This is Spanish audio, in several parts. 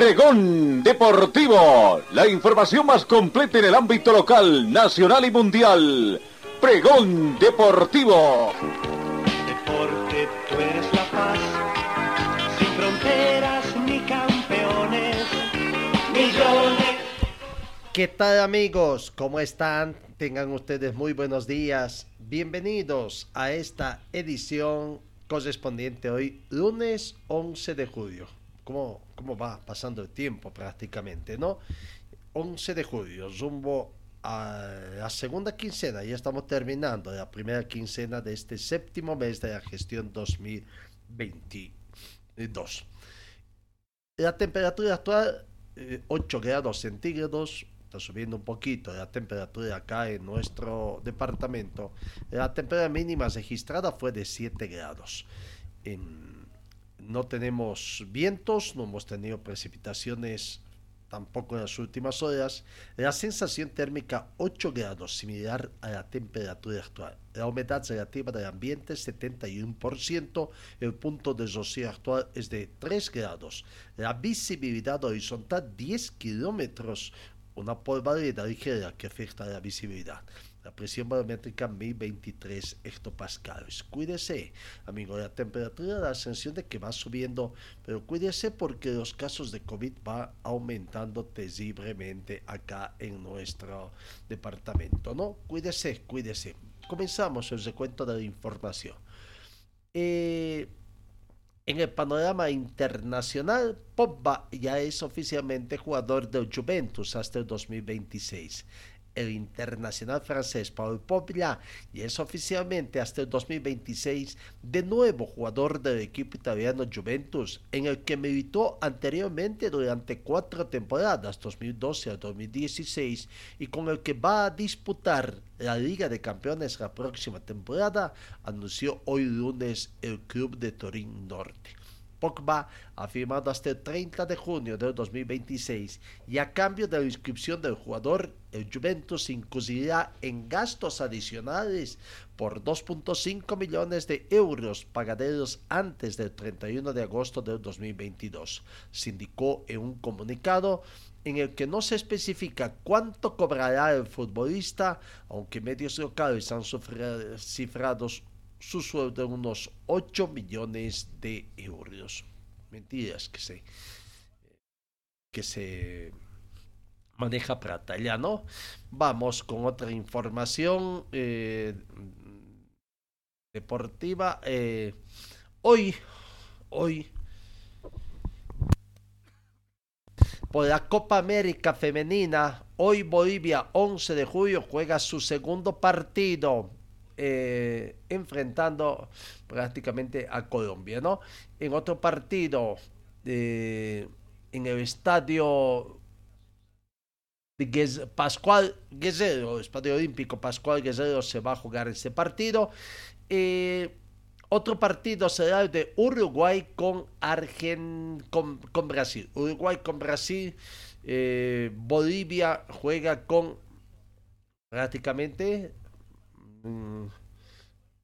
Pregón Deportivo, la información más completa en el ámbito local, nacional y mundial. Pregón Deportivo. Deporte, tú eres la paz, sin fronteras ni campeones, millones. ¿Qué tal amigos? ¿Cómo están? Tengan ustedes muy buenos días. Bienvenidos a esta edición correspondiente hoy, lunes 11 de julio cómo, cómo va pasando el tiempo prácticamente, ¿no? 11 de julio, rumbo a la segunda quincena, ya estamos terminando la primera quincena de este séptimo mes de la gestión 2022. La temperatura actual, 8 eh, grados centígrados, está subiendo un poquito la temperatura acá en nuestro departamento. La temperatura mínima registrada fue de 7 grados. No tenemos vientos, no hemos tenido precipitaciones tampoco en las últimas horas. La sensación térmica 8 grados, similar a la temperatura actual. La humedad relativa del ambiente 71%, el punto de rocío actual es de 3 grados. La visibilidad horizontal 10 kilómetros, una polvareda ligera que afecta a la visibilidad. La presión barométrica 1023 hectopascales. Cuídese, amigo, la temperatura la sensación de que va subiendo, pero cuídese porque los casos de COVID va aumentando terriblemente acá en nuestro departamento, ¿no? Cuídese, cuídese. Comenzamos el recuento de la información. Eh, en el panorama internacional, Pogba ya es oficialmente jugador del Juventus hasta el 2026 el internacional francés Paul Pogba y es oficialmente hasta el 2026 de nuevo jugador del equipo italiano Juventus, en el que militó anteriormente durante cuatro temporadas, 2012 a 2016, y con el que va a disputar la Liga de Campeones la próxima temporada, anunció hoy lunes el club de Turín Norte. Pogba firmado hasta el 30 de junio de 2026 y a cambio de la inscripción del jugador, el Juventus incurrirá en gastos adicionales por 2.5 millones de euros pagaderos antes del 31 de agosto de 2022, se indicó en un comunicado en el que no se especifica cuánto cobrará el futbolista, aunque medios locales han cifrado su sueldo en unos 8 millones de euros. Mentiras que se, que se maneja plata ya, ¿no? Vamos con otra información eh, deportiva. Eh, hoy, hoy, por la Copa América Femenina, hoy Bolivia 11 de julio juega su segundo partido eh, enfrentando prácticamente a Colombia, ¿no? En otro partido, en el estadio de Pascual Guerrero, Estadio Olímpico Pascual Guerrero se va a jugar ese partido. Eh, otro partido será el de Uruguay con, con, Brasil. Uruguay con Brasil. Eh, Bolivia juega con prácticamente Mm,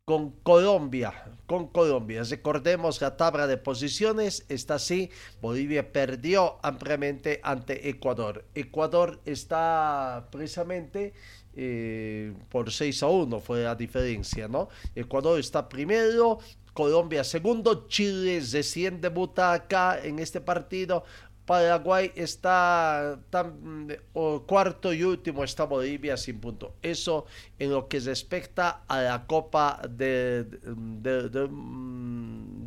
con Colombia, con Colombia. Recordemos la tabla de posiciones está así. Bolivia perdió ampliamente ante Ecuador. Ecuador está precisamente eh, por 6 a 1 fue la diferencia, ¿no? Ecuador está primero, Colombia segundo, Chile recién debuta acá en este partido, Paraguay está cuarto y último está Bolivia sin punto. Eso en lo que respecta a la Copa de, mm,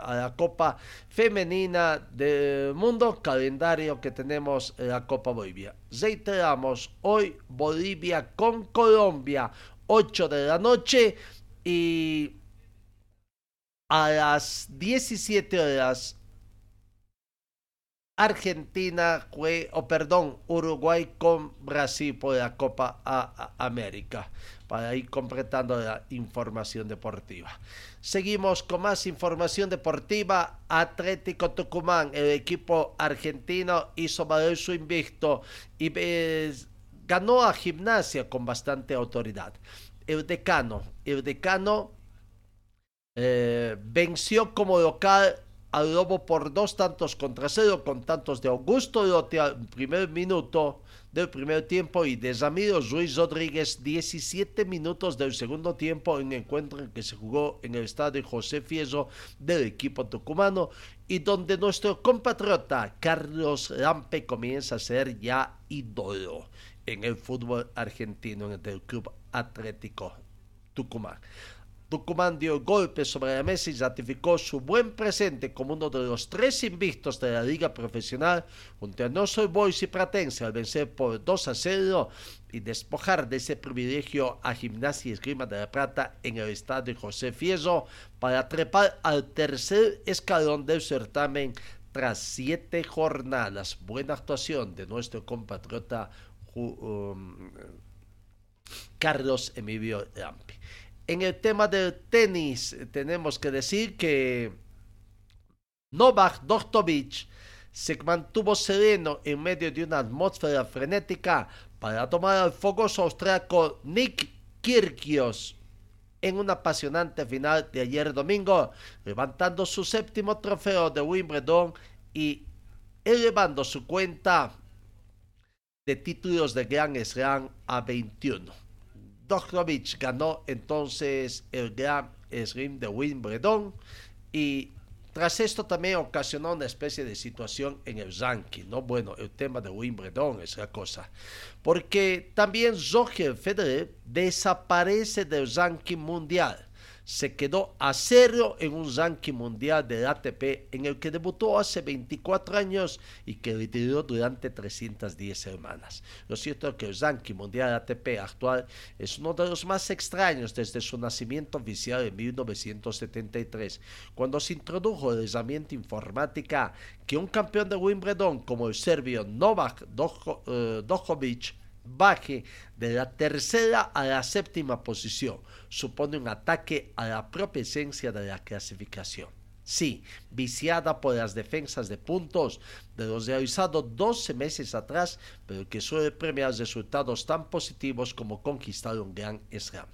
a la Copa Femenina del Mundo, calendario que tenemos en la Copa Bolivia. Reiteramos, hoy Bolivia con Colombia, 8 de la noche y a las 17 horas Argentina, o perdón, Uruguay con Brasil por la Copa América, para ir completando la información deportiva. Seguimos con más información deportiva. Atlético Tucumán, el equipo argentino, hizo valer su invicto y eh, ganó a Gimnasia con bastante autoridad. El decano, el decano eh, venció como local al Lobo por dos tantos contra cero, con tantos de Augusto Lote al primer minuto del primer tiempo y de Ramiro Ruiz Rodríguez 17 minutos del segundo tiempo en encuentro en que se jugó en el estadio José Fieso del equipo tucumano y donde nuestro compatriota Carlos Lampe comienza a ser ya ídolo en el fútbol argentino en el Club Atlético Tucumán. Tucumán dio golpe sobre la mesa y ratificó su buen presente como uno de los tres invictos de la liga profesional junto a No Soy Boys y Pratense al vencer por 2 a 0 y despojar de ese privilegio a Gimnasia y Esgrima de la Plata en el estadio José Fierro para trepar al tercer escalón del certamen tras siete jornadas. Buena actuación de nuestro compatriota um, Carlos Emilio Lampi. En el tema del tenis, tenemos que decir que Novak Djokovic se mantuvo sereno en medio de una atmósfera frenética para tomar al fogoso austriaco Nick Kyrgios en una apasionante final de ayer domingo, levantando su séptimo trofeo de Wimbledon y elevando su cuenta de títulos de Grand Slam a 21. Djokovic ganó entonces el Grand Slam de Wimbledon y tras esto también ocasionó una especie de situación en el ranking, ¿no? Bueno, el tema de Wimbledon es la cosa. Porque también Roger Federer desaparece del ranking mundial se quedó a cero en un ranking mundial del ATP en el que debutó hace 24 años y que lideró durante 310 semanas. Lo cierto es que el ranking mundial ATP actual es uno de los más extraños desde su nacimiento oficial en 1973, cuando se introdujo el herramienta informática que un campeón de Wimbledon como el serbio Novak Djokovic baje de la tercera a la séptima posición. Supone un ataque a la propia esencia de la clasificación. Sí, viciada por las defensas de puntos de los realizados 12 meses atrás, pero que suele premiar resultados tan positivos como conquistar un gran slam.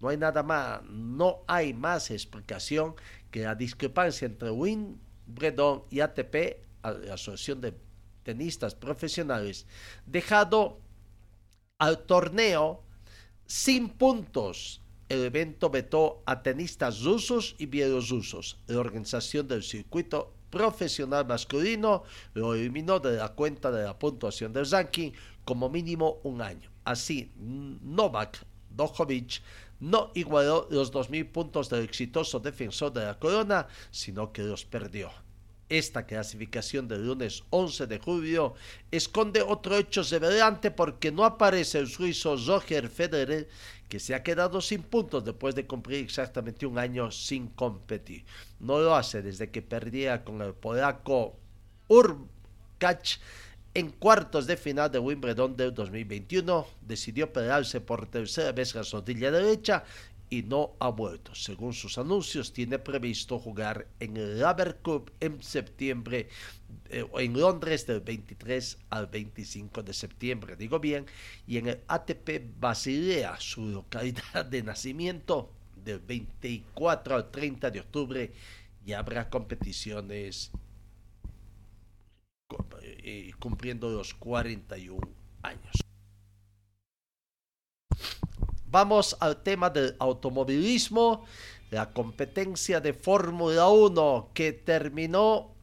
No hay nada más, no hay más explicación que la discrepancia entre Wimbledon y ATP, la Asociación de Tenistas Profesionales, dejado al torneo sin puntos. El evento vetó a tenistas rusos y bielorrusos. La organización del circuito profesional masculino lo eliminó de la cuenta de la puntuación del ranking como mínimo un año. Así, Novak Djokovic no igualó los 2.000 puntos del exitoso defensor de la corona, sino que los perdió. Esta clasificación del lunes 11 de julio esconde otro hecho revelante porque no aparece el suizo Roger Federer, que se ha quedado sin puntos después de cumplir exactamente un año sin competir. No lo hace desde que perdía con el polaco Urkacz en cuartos de final de Wimbledon del 2021. Decidió pegarse por tercera vez la rodilla derecha y no ha vuelto. Según sus anuncios, tiene previsto jugar en el Laver Cup en septiembre, eh, en Londres del 23 al 25 de septiembre, digo bien, y en el ATP Basilea, su localidad de nacimiento, del 24 al 30 de octubre, y habrá competiciones eh, cumpliendo los 41 años. Vamos al tema del automovilismo, la competencia de Fórmula 1 que terminó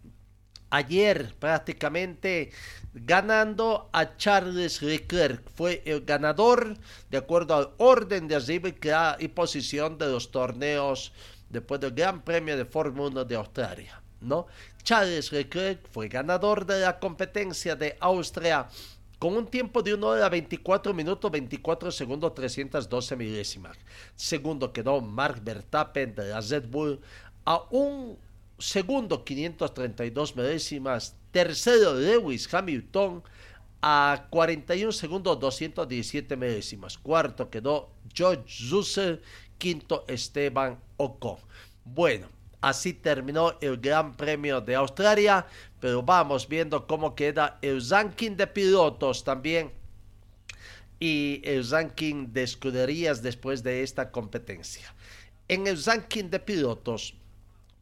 ayer prácticamente ganando a Charles Leclerc. Fue el ganador de acuerdo al orden de arriba y posición de los torneos después del Gran Premio de Fórmula 1 de Australia. ¿no? Charles Leclerc fue ganador de la competencia de Austria con un tiempo de 1 hora 24 minutos 24 segundos 312 milésimas. Segundo quedó Mark Verstappen de la Red Bull a un segundo 532 milésimas, tercero Lewis Hamilton a 41 segundos 217 milésimas, cuarto quedó George Russell, quinto Esteban Ocon. Bueno, así terminó el Gran Premio de Australia, pero vamos viendo cómo queda el ranking de pilotos también y el ranking de escuderías después de esta competencia. En el ranking de pilotos,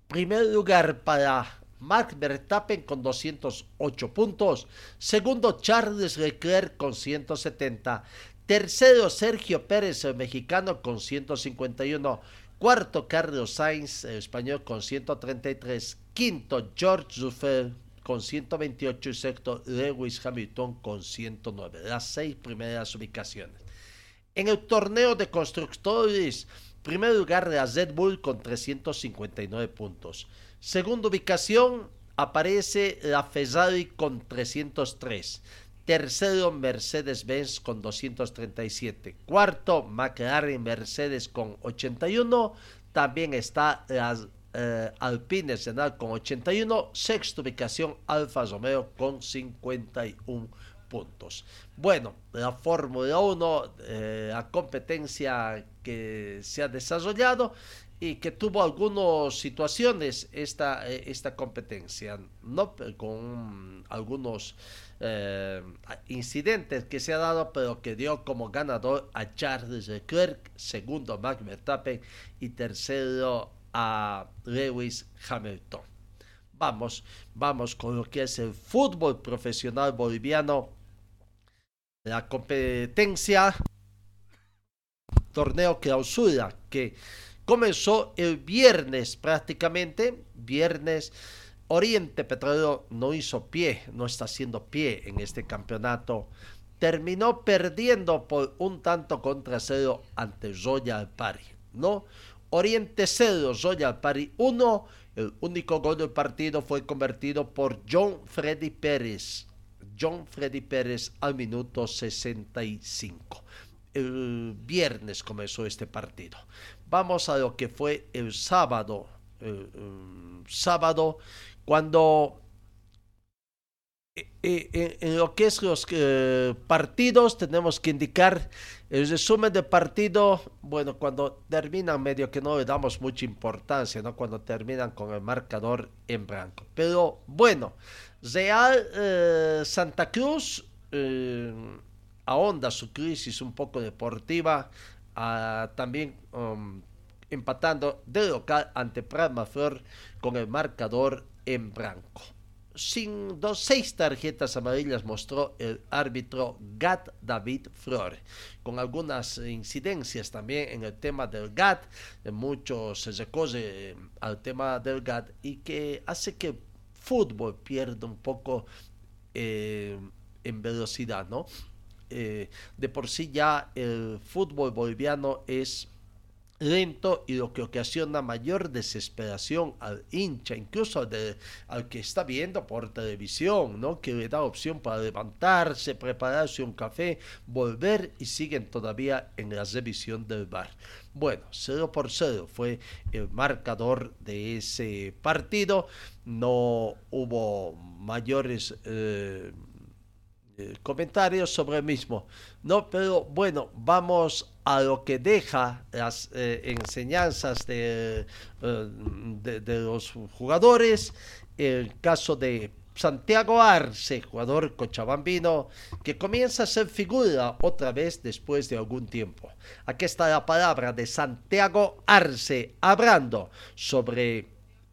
primer lugar para Mark Verstappen con 208 puntos, segundo Charles Leclerc con 170, tercero Sergio Pérez el mexicano con 151, cuarto Carlos Sainz el español con 133, quinto George Russell con 128 y sexto Lewis Hamilton con 109. Las seis primeras ubicaciones. En el torneo de constructores, primer lugar la Red Bull con 359 puntos. Segunda ubicación aparece la Ferrari con 303. Tercero, Mercedes-Benz con 237. Cuarto, McLaren Mercedes con 81. También está las eh, Alpine Senal con 81, sexta ubicación Alfa Romeo con 51 puntos. Bueno, la Fórmula 1, eh, la competencia que se ha desarrollado y que tuvo algunas situaciones esta, eh, esta competencia, ¿no? con algunos incidentes que se ha dado, pero que dio como ganador a Charles Leclerc, segundo Max Verstappen y tercero a Lewis Hamilton. Vamos, vamos con lo que es el fútbol profesional boliviano. La competencia torneo clausura que comenzó el viernes prácticamente, viernes Oriente Petrolero no hizo pie, no está haciendo pie en este campeonato. Terminó perdiendo por un tanto contra cero ante Royal Party, ¿no? Oriente 0, Royal Party 1. El único gol del partido fue convertido por John Freddy Pérez. John Freddy Pérez al minuto 65. El viernes comenzó este partido. Vamos a lo que fue el sábado. Sábado, cuando eh, eh, en, lo que es los eh, partidos tenemos que indicar el resumen del partido, bueno, cuando terminan medio que no le damos mucha importancia, ¿no? Cuando terminan con el marcador en blanco. Pero bueno, Real Santa Cruz eh, ahonda su crisis un poco deportiva, ah, también um, empatando de local ante Prama Flor con el marcador en blanco sin dos, seis tarjetas amarillas mostró el árbitro Gat David Flor, con algunas incidencias también en el tema del GAT, mucho se recoge al tema del GAT y que hace que fútbol pierda un poco eh, en velocidad, ¿no? Eh, de por sí ya el fútbol boliviano es lento y lo que ocasiona mayor desesperación al hincha, incluso al, que está viendo por televisión, ¿no? que le da opción para levantarse, prepararse un café, volver y siguen todavía en la revisión del bar. Bueno, 0 por 0 fue el marcador de ese partido, no hubo mayores... Eh, comentarios sobre el mismo. No, pero bueno, vamos a lo que deja las eh, enseñanzas de, eh, de, de, los jugadores. El caso de Santiago Arce, jugador cochabambino, que comienza a ser figura otra vez después de algún tiempo. Aquí está la palabra de Santiago Arce, hablando sobre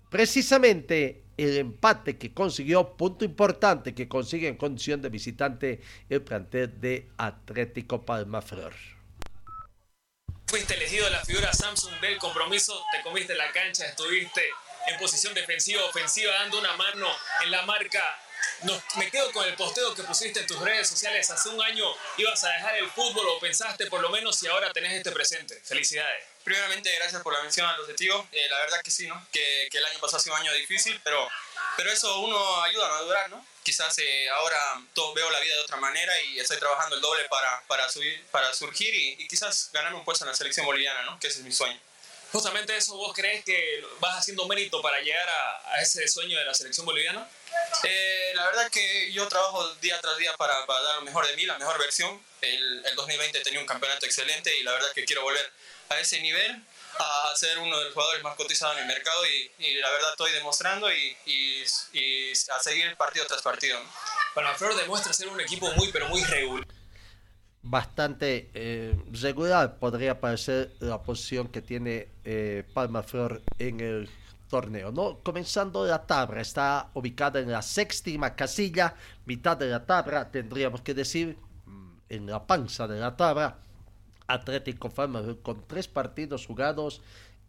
precisamente el empate que consiguió, punto importante que consigue en condición de visitante el plantel de Atlético Palmaflor. Fuiste elegido la figura Samsung del compromiso, te comiste la cancha, estuviste en posición defensiva, ofensiva, dando una mano en la marca. Me quedo con el posteo que pusiste en tus redes sociales. Hace un año ibas a dejar el fútbol o pensaste por lo menos y ahora tenés este presente. Felicidades. Primeramente, gracias por la mención al objetivo. Eh, la verdad que sí, ¿no? Que, que, el año pasado ha sido un año difícil, pero, pero eso uno ayuda a madurar, ¿no? Quizás eh, ahora todo, veo la vida de otra manera y estoy trabajando el doble para, para, subir, para surgir y, y quizás ganarme un puesto en la selección boliviana, ¿no? Que ese es mi sueño. justamente eso, ¿vos crees que vas haciendo mérito para llegar a, ese sueño de la selección boliviana? Eh, la verdad que yo trabajo día tras día para, dar lo mejor de mí, la mejor versión. El, el 2020 tenía un campeonato excelente y la verdad que quiero volver a ese nivel a ser uno de los jugadores más cotizados en el mercado y, la verdad estoy demostrando y, y, a seguir partido tras partido. Bueno, Flor demuestra ser un equipo muy pero muy regular. Bastante eh, regular podría parecer la posición que tiene eh, Palma Flor en el torneo, ¿no? Comenzando la tabla, está ubicada en la séptima casilla, mitad de la tabla, tendríamos que decir, mm, en la panza de la tabla, Atlético Fama con tres partidos jugados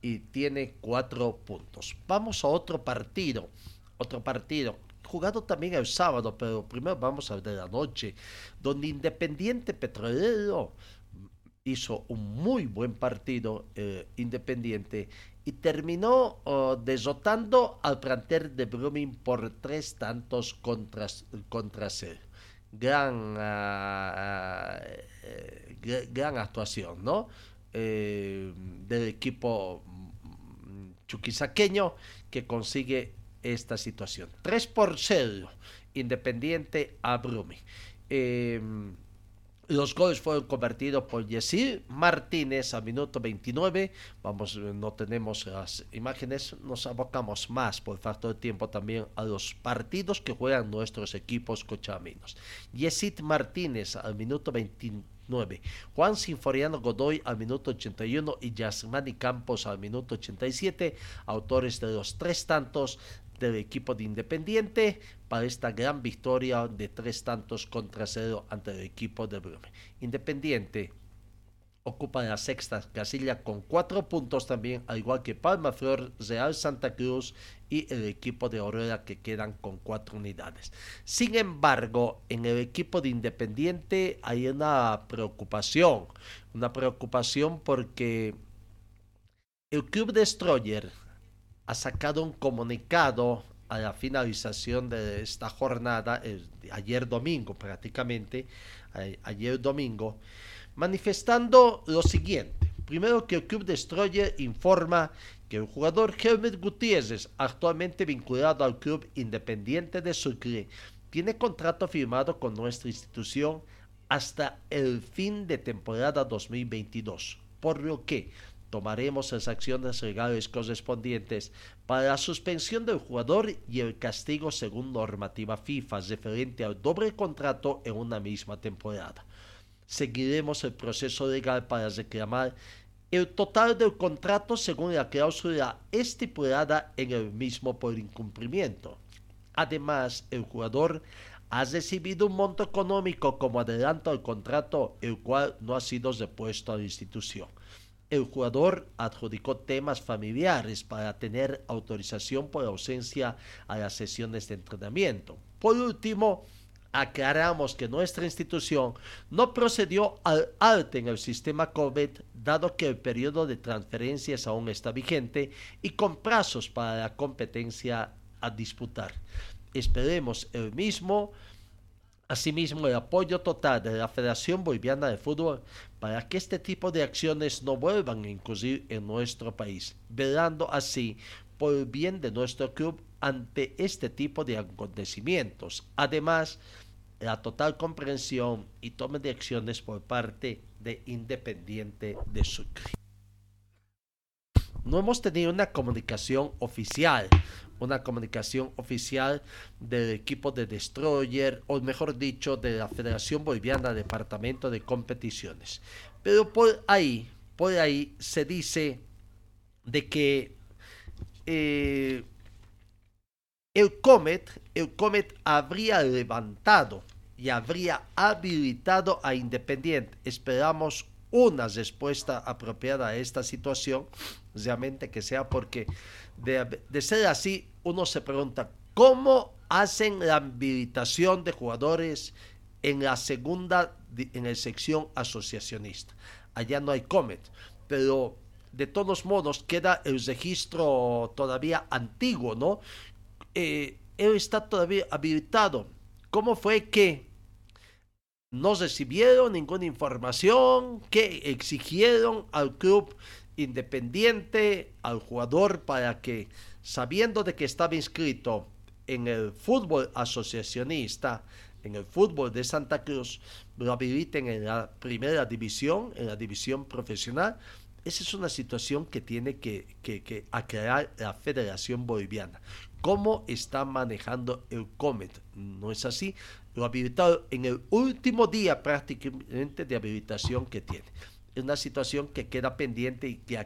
y tiene cuatro puntos. Vamos a otro partido, otro partido jugado también el sábado, pero primero vamos a ver de la noche, donde Independiente Petrolero hizo un muy buen partido eh, Independiente y terminó oh, desotando al plantel de Blooming por tres tantos contra, contra cero gran, ah, eh, gran actuación, ¿no? Eh, del equipo mm, chuquisaqueño que consigue esta situación. 3 por 0, Independiente a Brumi. Eh, los goles fueron convertidos por Yesir Martínez a minuto 29. Vamos, no tenemos las imágenes, nos abocamos más por factor de tiempo también a los partidos que juegan nuestros equipos cochaminos. Yesid Martínez al minuto 29. Juan Sinforiano Godoy al minuto 81 y Yasmani Campos al minuto 87, autores de los tres tantos del equipo de Independiente para esta gran victoria de tres tantos contra cero ante el equipo de Brume. Independiente ocupa la sexta casilla con cuatro puntos también, al igual que Palma Flor, Real Santa Cruz y el equipo de Aurora que quedan con cuatro unidades. Sin embargo, en el equipo de Independiente hay una preocupación, una preocupación porque el Club Destroyer ha sacado un comunicado a la finalización de esta jornada, ayer domingo prácticamente, ayer domingo, manifestando lo siguiente. Primero que el Club Destroyer informa que el jugador Helmut Gutiérrez, actualmente vinculado al Club Independiente de Sucre, tiene contrato firmado con nuestra institución hasta el fin de temporada 2022, por lo que tomaremos las acciones legales correspondientes para la suspensión del jugador y el castigo según normativa FIFA referente al doble contrato en una misma temporada. Seguiremos el proceso legal para reclamar el total del contrato según la cláusula estipulada en el mismo por incumplimiento. Además, el jugador ha recibido un monto económico como adelanto al contrato, el cual no ha sido repuesto a la institución el jugador adjudicó temas familiares para tener autorización por ausencia a las sesiones de entrenamiento. Por último, aclaramos que nuestra institución no procedió al alto en el sistema COVID, dado que el periodo de transferencias aún está vigente y con plazos para la competencia a disputar. Esperemos el mismo Asimismo, el apoyo total de la Federación Boliviana de Fútbol para que este tipo de acciones no vuelvan a incurrir en nuestro país, velando así por el bien de nuestro club ante este tipo de acontecimientos. Además, la total comprensión y toma de acciones por parte de Independiente de Sucre. No hemos tenido una comunicación oficial una comunicación oficial del equipo de Destroyer, o mejor dicho, de la Federación Boliviana Departamento de Competiciones. Pero por ahí, por ahí se dice de que eh, el Comet, el Comet habría levantado y habría habilitado a Independiente. Esperamos una respuesta apropiada a esta situación, realmente que sea porque de, ser así, uno se pregunta, ¿cómo hacen la habilitación de jugadores en la segunda, en sección asociacionista? Allá no hay Comet, pero de todos modos queda el registro todavía antiguo, ¿no? Eh, él está todavía habilitado. ¿Cómo fue que no recibieron ninguna información? que exigieron al club independiente al jugador para que, sabiendo de que estaba inscrito en el fútbol asociacionista, en el fútbol de Santa Cruz, lo habiliten en la primera división, en la división profesional. Esa es una situación que tiene que, que, aclarar la Federación Boliviana. ¿Cómo está manejando el COMET? No es así. Lo ha habilitado en el último día prácticamente de habilitación que tiene. Es una situación que queda pendiente y que,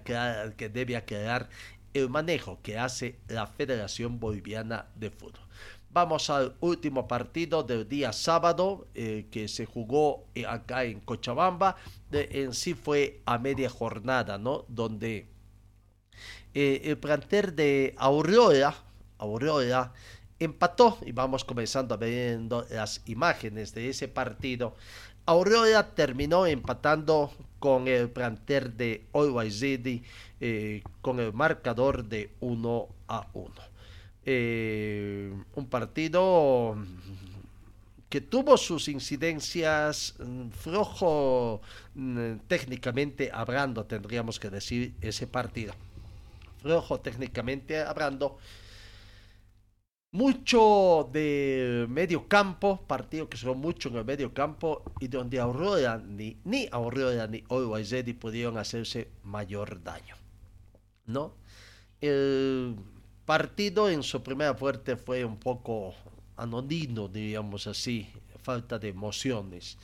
que debe aclarar el manejo que hace la Federación Boliviana de Fútbol. Vamos al último partido del día sábado eh, que se jugó eh, acá en Cochabamba. en sí fue a media jornada, ¿no? Donde eh, el planter de Aurora, Aurora empató y vamos comenzando viendo las imágenes de ese partido. Aurora terminó empatando con el planter de Always con el marcador de 1 a 1. Eh, un partido que tuvo sus incidencias mm, flojo mm, técnicamente hablando, tendríamos que decir ese partido. Flojo técnicamente hablando. Mucho de medio campo, partido que son mucho en el medio campo y donde Aurora ni, ni Aurora ni Always pudieron hacerse mayor daño. ¿No? El partido en su primera fuerte fue un poco anodino, diríamos así, falta de emociones.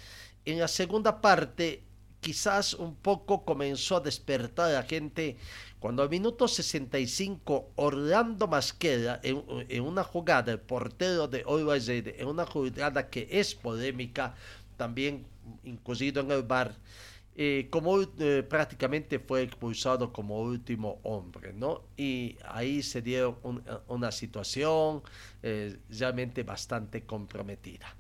En la segunda parte, quizás un poco comenzó a despertar a la gente cuando al minuto 65 Orlando Masqueda en, una jugada, el portero de Always en una jugada que es polémica, también incluido en el bar, eh, como eh, prácticamente fue expulsado como último hombre, ¿no? Y ahí se dio una situación eh, realmente bastante comprometida.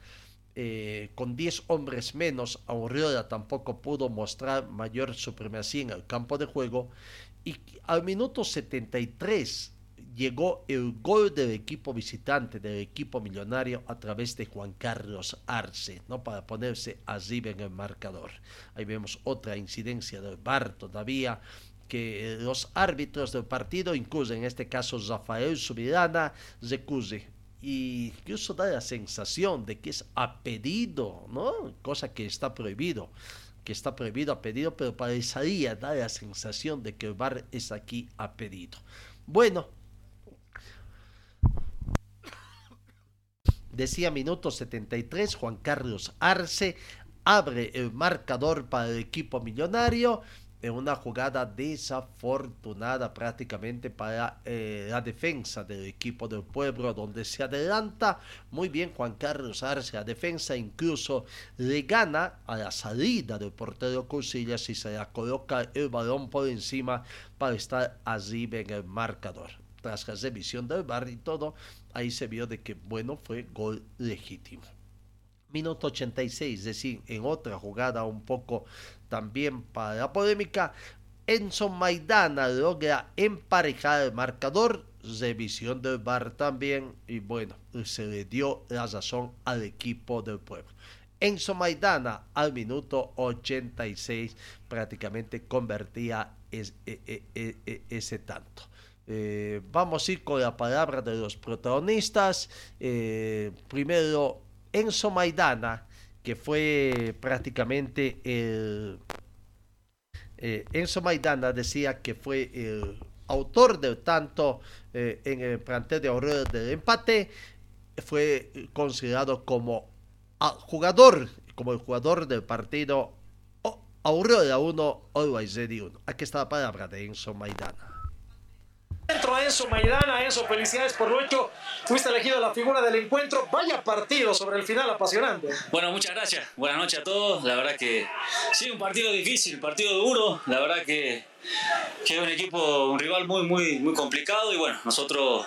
con 10 hombres menos, Aurora tampoco pudo mostrar mayor supremacía en el campo de juego y al minuto 73 llegó el gol del equipo visitante, del equipo millonario, a través de Juan Carlos Arce, ¿no? para ponerse arriba en el marcador. Ahí vemos otra incidencia del VAR todavía, que los árbitros del partido, incluso en este caso Rafael Subirana, recuse y incluso da la sensación de que es a pedido, ¿no? Cosa que está prohibido, que está prohibido a pedido, pero parecería dar la sensación de que el VAR es aquí a pedido. Bueno, Decía minuto 73, Juan Carlos Arce abre el marcador para el equipo millonario en una jugada desafortunada prácticamente para eh, la defensa del equipo del pueblo donde se adelanta muy bien Juan Carlos Arce la defensa incluso le gana a la salida del portero Cusillas y se la coloca el balón por encima para estar arriba en el marcador tras la revisión del bar y todo ahí se vio de que, bueno, fue gol legítimo. Minuto 86, es decir, en otra jugada un poco también para la polémica, Enzo Maidana logra emparejar el marcador, revisión del bar también, y bueno, se le dio la razón al equipo del pueblo. Enzo Maidana al minuto 86 prácticamente convertía e, e, e, ese tanto. Eh, vamos a ir con la palabra de los protagonistas. Eh, primero, Enzo Maidana, que fue prácticamente el... Eh, Enzo Maidana decía que fue el autor del tanto en el plantel de Aurora del empate. Fue considerado como jugador, como el jugador del partido Aurora 1, Always Ready 1. Aquí está la palabra de Enzo Maidana. Entró a Enzo Maidana, Enzo, felicidades por lo hecho. Fuiste elegido la figura del encuentro. Vaya partido sobre el final apasionante. Bueno, muchas gracias. Buenas noches a todos. La verdad que sí, un partido difícil, partido duro. La verdad que, que es un equipo, un rival muy, muy, muy complicado. Y bueno, nosotros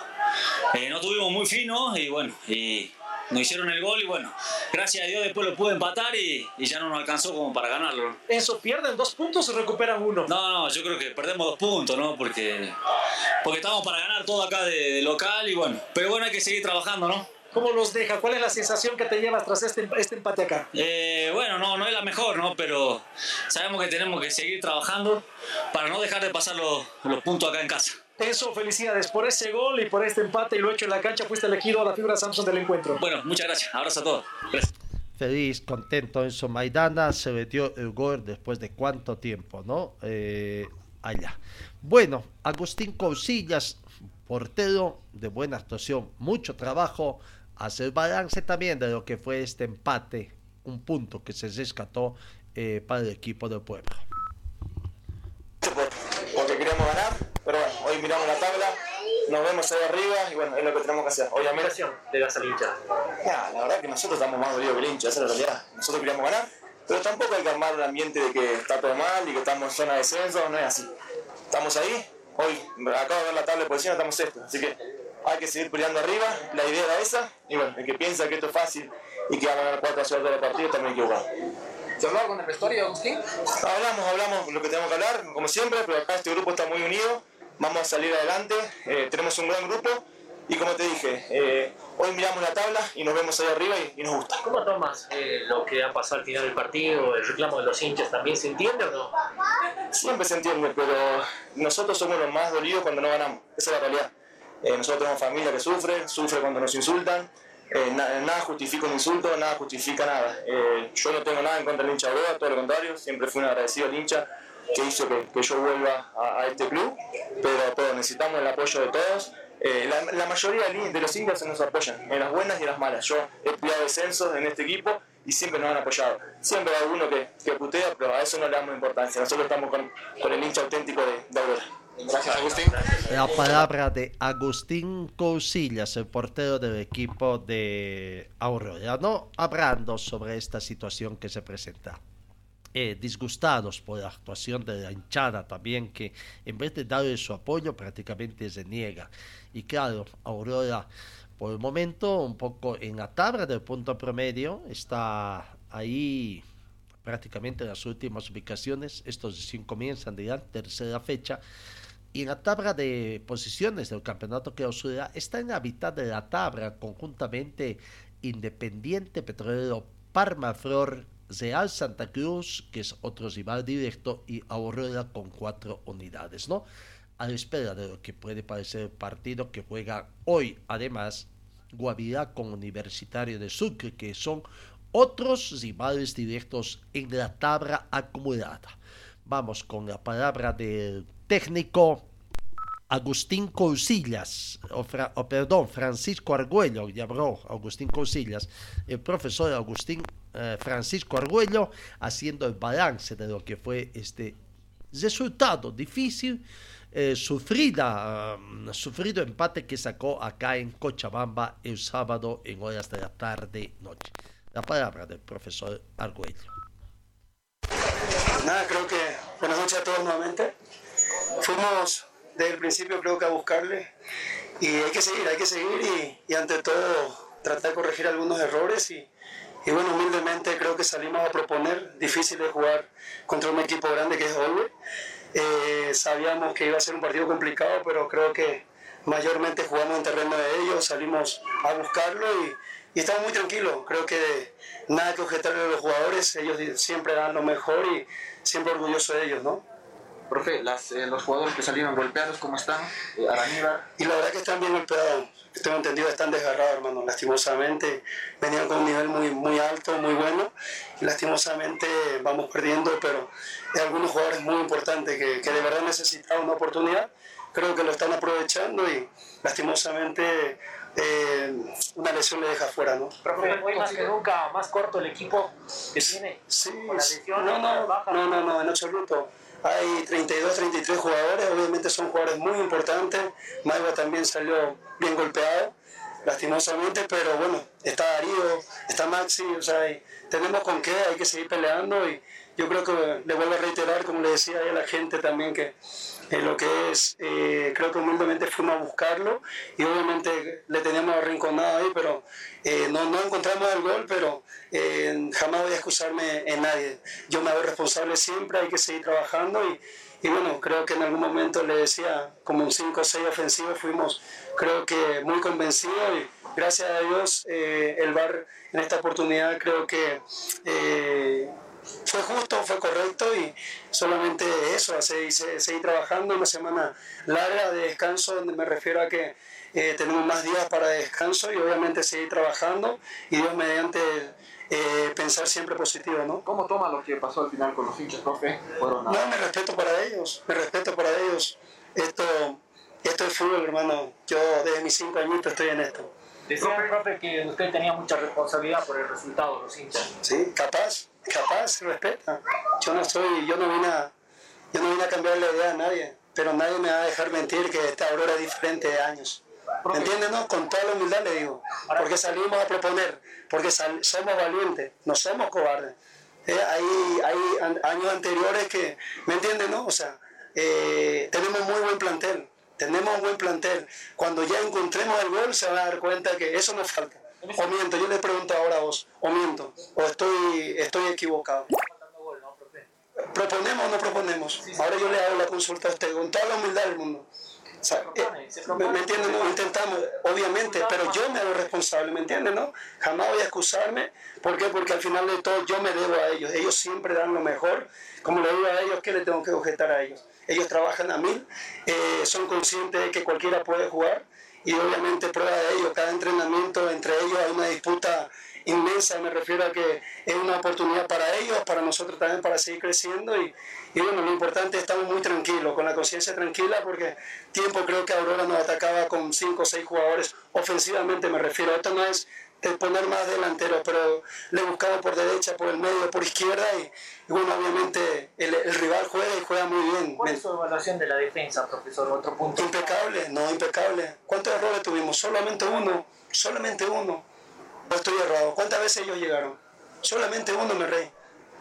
eh, no tuvimos muy finos y bueno, y nos hicieron el gol y bueno, gracias a Dios después lo pude empatar y, ya no nos alcanzó como para ganarlo. ¿Eso pierden dos puntos o recuperan uno? No, no, yo creo que perdemos dos puntos, ¿no? Porque, porque estamos para ganar todo acá de, local y bueno, pero bueno, hay que seguir trabajando, ¿no? ¿Cómo los deja? ¿Cuál es la sensación que te llevas tras este, este empate acá? Eh, bueno, no, no es la mejor, ¿no? Pero sabemos que tenemos que seguir trabajando para no dejar de pasar los, los puntos acá en casa. Eso, felicidades por ese gol y por este empate y lo hecho en la cancha. Fuiste elegido a la figura Samsung del encuentro. Bueno, muchas gracias. Abrazo a todos. Gracias. Feliz, contento Enzo Maidana, se metió el gol después de cuánto tiempo, ¿no? Eh, allá. Bueno, Agustín Cousillas, portero de buena actuación, mucho trabajo, hace el balance también de lo que fue este empate, un punto que se rescató eh, para el equipo del pueblo. Porque queríamos ganar, hoy miramos la tabla, nos vemos ahí arriba y bueno, es lo que tenemos que hacer. Obviamente. de la hincha? Ya, la verdad que nosotros estamos más dolidos que el hincha, esa es la realidad. Nosotros queríamos ganar, pero tampoco hay que armar un ambiente de que está todo mal y que estamos en zona de descenso, no es así. Estamos ahí, hoy acabo de ver la tabla de posición, estamos sexto, así que hay que seguir peleando arriba, la idea era esa, y bueno, el que piensa que esto es fácil y que va a ganar 4 a 0 de la partida también equivocado. ¿Se hablaba con el vestuario, Agustín? Hablamos, hablamos lo que tenemos que hablar, como siempre, pero acá este grupo está muy unido, vamos a salir adelante, eh, tenemos un gran grupo y como te dije, eh, hoy miramos la tabla y nos vemos ahí arriba y, y nos gusta. ¿Cómo tomas eh, lo que ha pasado al final del partido, el reclamo de los hinchas? ¿También se entiende o no? Siempre se entiende, pero nosotros somos los más dolidos cuando no ganamos, esa es la realidad. Eh, nosotros tenemos familia que sufre, sufre cuando nos insultan, eh, na- nada justifica un insulto, nada justifica nada. Eh, yo no tengo nada en contra del hincha de Boa, todo lo contrario, siempre fui un agradecido al hincha que hizo que, que yo vuelva a, este club, pero, pero necesitamos el apoyo de todos. Eh, la, mayoría de los hinchas nos apoyan, en las buenas y en las malas. Yo he peleado descensos en este equipo y siempre nos han apoyado. Siempre hay alguno que, que putea, pero a eso no le damos importancia. Nosotros estamos con, con el hincha auténtico de, de. Gracias, Agustín. La palabra de Agustín Cousillas, el portero del equipo de Aurora, ¿no? Hablando sobre esta situación que se presenta. Eh, disgustados por la actuación de la hinchada también, que en vez de darle su apoyo prácticamente se niega. Y claro, Aurora por el momento un poco en la tabla del punto promedio, está ahí prácticamente en las últimas ubicaciones, estos recién comienzan de la tercera fecha, y en la tabla de posiciones del campeonato clausura está en la mitad de la tabla conjuntamente Independiente Petrolero Parmaflor Real Santa Cruz, que es otro rival directo, y Aurora con cuatro unidades, ¿no? A la espera de lo que puede parecer el partido que juega hoy, además, Guavirá con Universitario de Sucre, que son otros rivales directos en la tabla acumulada. Vamos con la palabra del técnico Agustín Cousillas, o, o perdón, Francisco Argüello, habló Agustín Cousillas, el profesor Agustín eh, Francisco Argüello, haciendo el balance de lo que fue este resultado difícil, eh, sufrida, um, sufrido empate que sacó acá en Cochabamba el sábado en horas de la tarde noche. La palabra del profesor Argüello. Nada, creo que buenas noches a todos nuevamente. Fuimos desde el principio creo que a buscarle y hay que seguir, hay que seguir y, ante todo tratar de corregir algunos errores y, bueno, humildemente creo que salimos a proponer, difícil de jugar contra un equipo grande que es Olwe. Eh, sabíamos que iba a ser un partido complicado, pero creo que mayormente jugamos en terreno de ellos, salimos a buscarlo y, y estamos muy tranquilos. Creo que nada que objetarle a los jugadores, ellos siempre dan lo mejor y siempre orgulloso de ellos, ¿no? Profe, las, eh, los jugadores que salieron golpeados, ¿cómo están? Eh, Araníbar. Y la verdad que están bien golpeados. Tengo entendido que están desgarrados, hermano. Lastimosamente venían con un nivel muy, muy alto, muy bueno. Y lastimosamente vamos perdiendo, pero hay algunos jugadores muy importantes que, que de verdad necesitaban una oportunidad. Creo que lo están aprovechando y lastimosamente eh, una lesión le deja fuera, ¿no? Profe, hoy más que nunca, más corto el equipo que tiene. Sí, Con la lesión, no, no, baja. no, no, no, en absoluto. Hay 32, 33 jugadores, obviamente son jugadores muy importantes. Maiva también salió bien golpeado, lastimosamente, pero bueno, está Darío, está Maxi, o sea, tenemos con qué, hay que seguir peleando y yo creo que le vuelvo a reiterar, como le decía a la gente también, que eh, lo que es, eh, creo que humildemente fuimos a buscarlo y obviamente le teníamos arrinconado ahí, pero eh, no, no encontramos el gol, pero eh, jamás voy a excusarme en nadie. Yo me hago responsable siempre, hay que seguir trabajando y, y bueno, creo que en algún momento le decía, como un 5 o 6 ofensivos fuimos, creo que muy convencidos y gracias a Dios, eh, el VAR en esta oportunidad creo que eh, fue justo, fue correcto y solamente eso, seguir, seguir trabajando una semana larga de descanso, donde me refiero a que eh, tenemos más días para descanso y obviamente seguir trabajando y Dios mediante eh, pensar siempre positivo, ¿no? ¿Cómo toma lo que pasó al final con los hinchas, profe? Fueron a- No, me respeto para ellos, me respeto para ellos. Esto, esto es fútbol, hermano. Yo desde mis cinco añitos estoy en esto. Decía el profe que usted tenía mucha responsabilidad por el resultado de los hinchas. Sí, capaz, capaz, respeta. Yo no soy, yo no vine a, yo no vine a cambiar la idea a nadie, pero nadie me va a dejar mentir que esta Aurora es diferente de años. ¿Me entiendes, no? Con toda la humildad le digo, porque salimos a proponer, porque somos valientes, no somos cobardes. Eh, hay, hay años anteriores que, ¿me entiendes, no? O sea, eh, tenemos muy buen plantel, tenemos buen plantel. Cuando ya encontremos el gol se van a dar cuenta que eso nos falta. O miento, yo le pregunto ahora a vos, o miento, o estoy, estoy equivocado. ¿Proponemos o no proponemos? Ahora yo le hago la consulta a usted con toda la humildad del mundo. O sea, eh, ¿Me, me entiende? No, intentamos, obviamente, pero yo me hago responsable, ¿me entiende? No? Jamás voy a excusarme. ¿Por qué? Porque al final de todo yo me debo a ellos. Ellos siempre dan lo mejor. Como le digo a ellos, ¿qué le tengo que objetar a ellos? Ellos trabajan a mil, eh, son conscientes de que cualquiera puede jugar y obviamente prueba de ello. Cada entrenamiento entre ellos hay una disputa inmensa, me refiero a que es una oportunidad para ellos, para nosotros también, para seguir creciendo y, y bueno, lo importante es estamos muy tranquilos, con la conciencia tranquila, porque tiempo creo que Aurora nos atacaba con 5 o 6 jugadores, ofensivamente me refiero, esto no es de poner más delanteros, pero le buscamos por derecha, por el medio, por izquierda y, y bueno, obviamente el, el rival juega y juega muy bien. ¿Cuál es su evaluación de la defensa, profesor? Otro punto. Impecable, no, impecable. ¿Cuántos errores tuvimos? Solamente uno, solamente uno. No estoy errado. ¿Cuántas veces ellos llegaron? Solamente uno, me rey.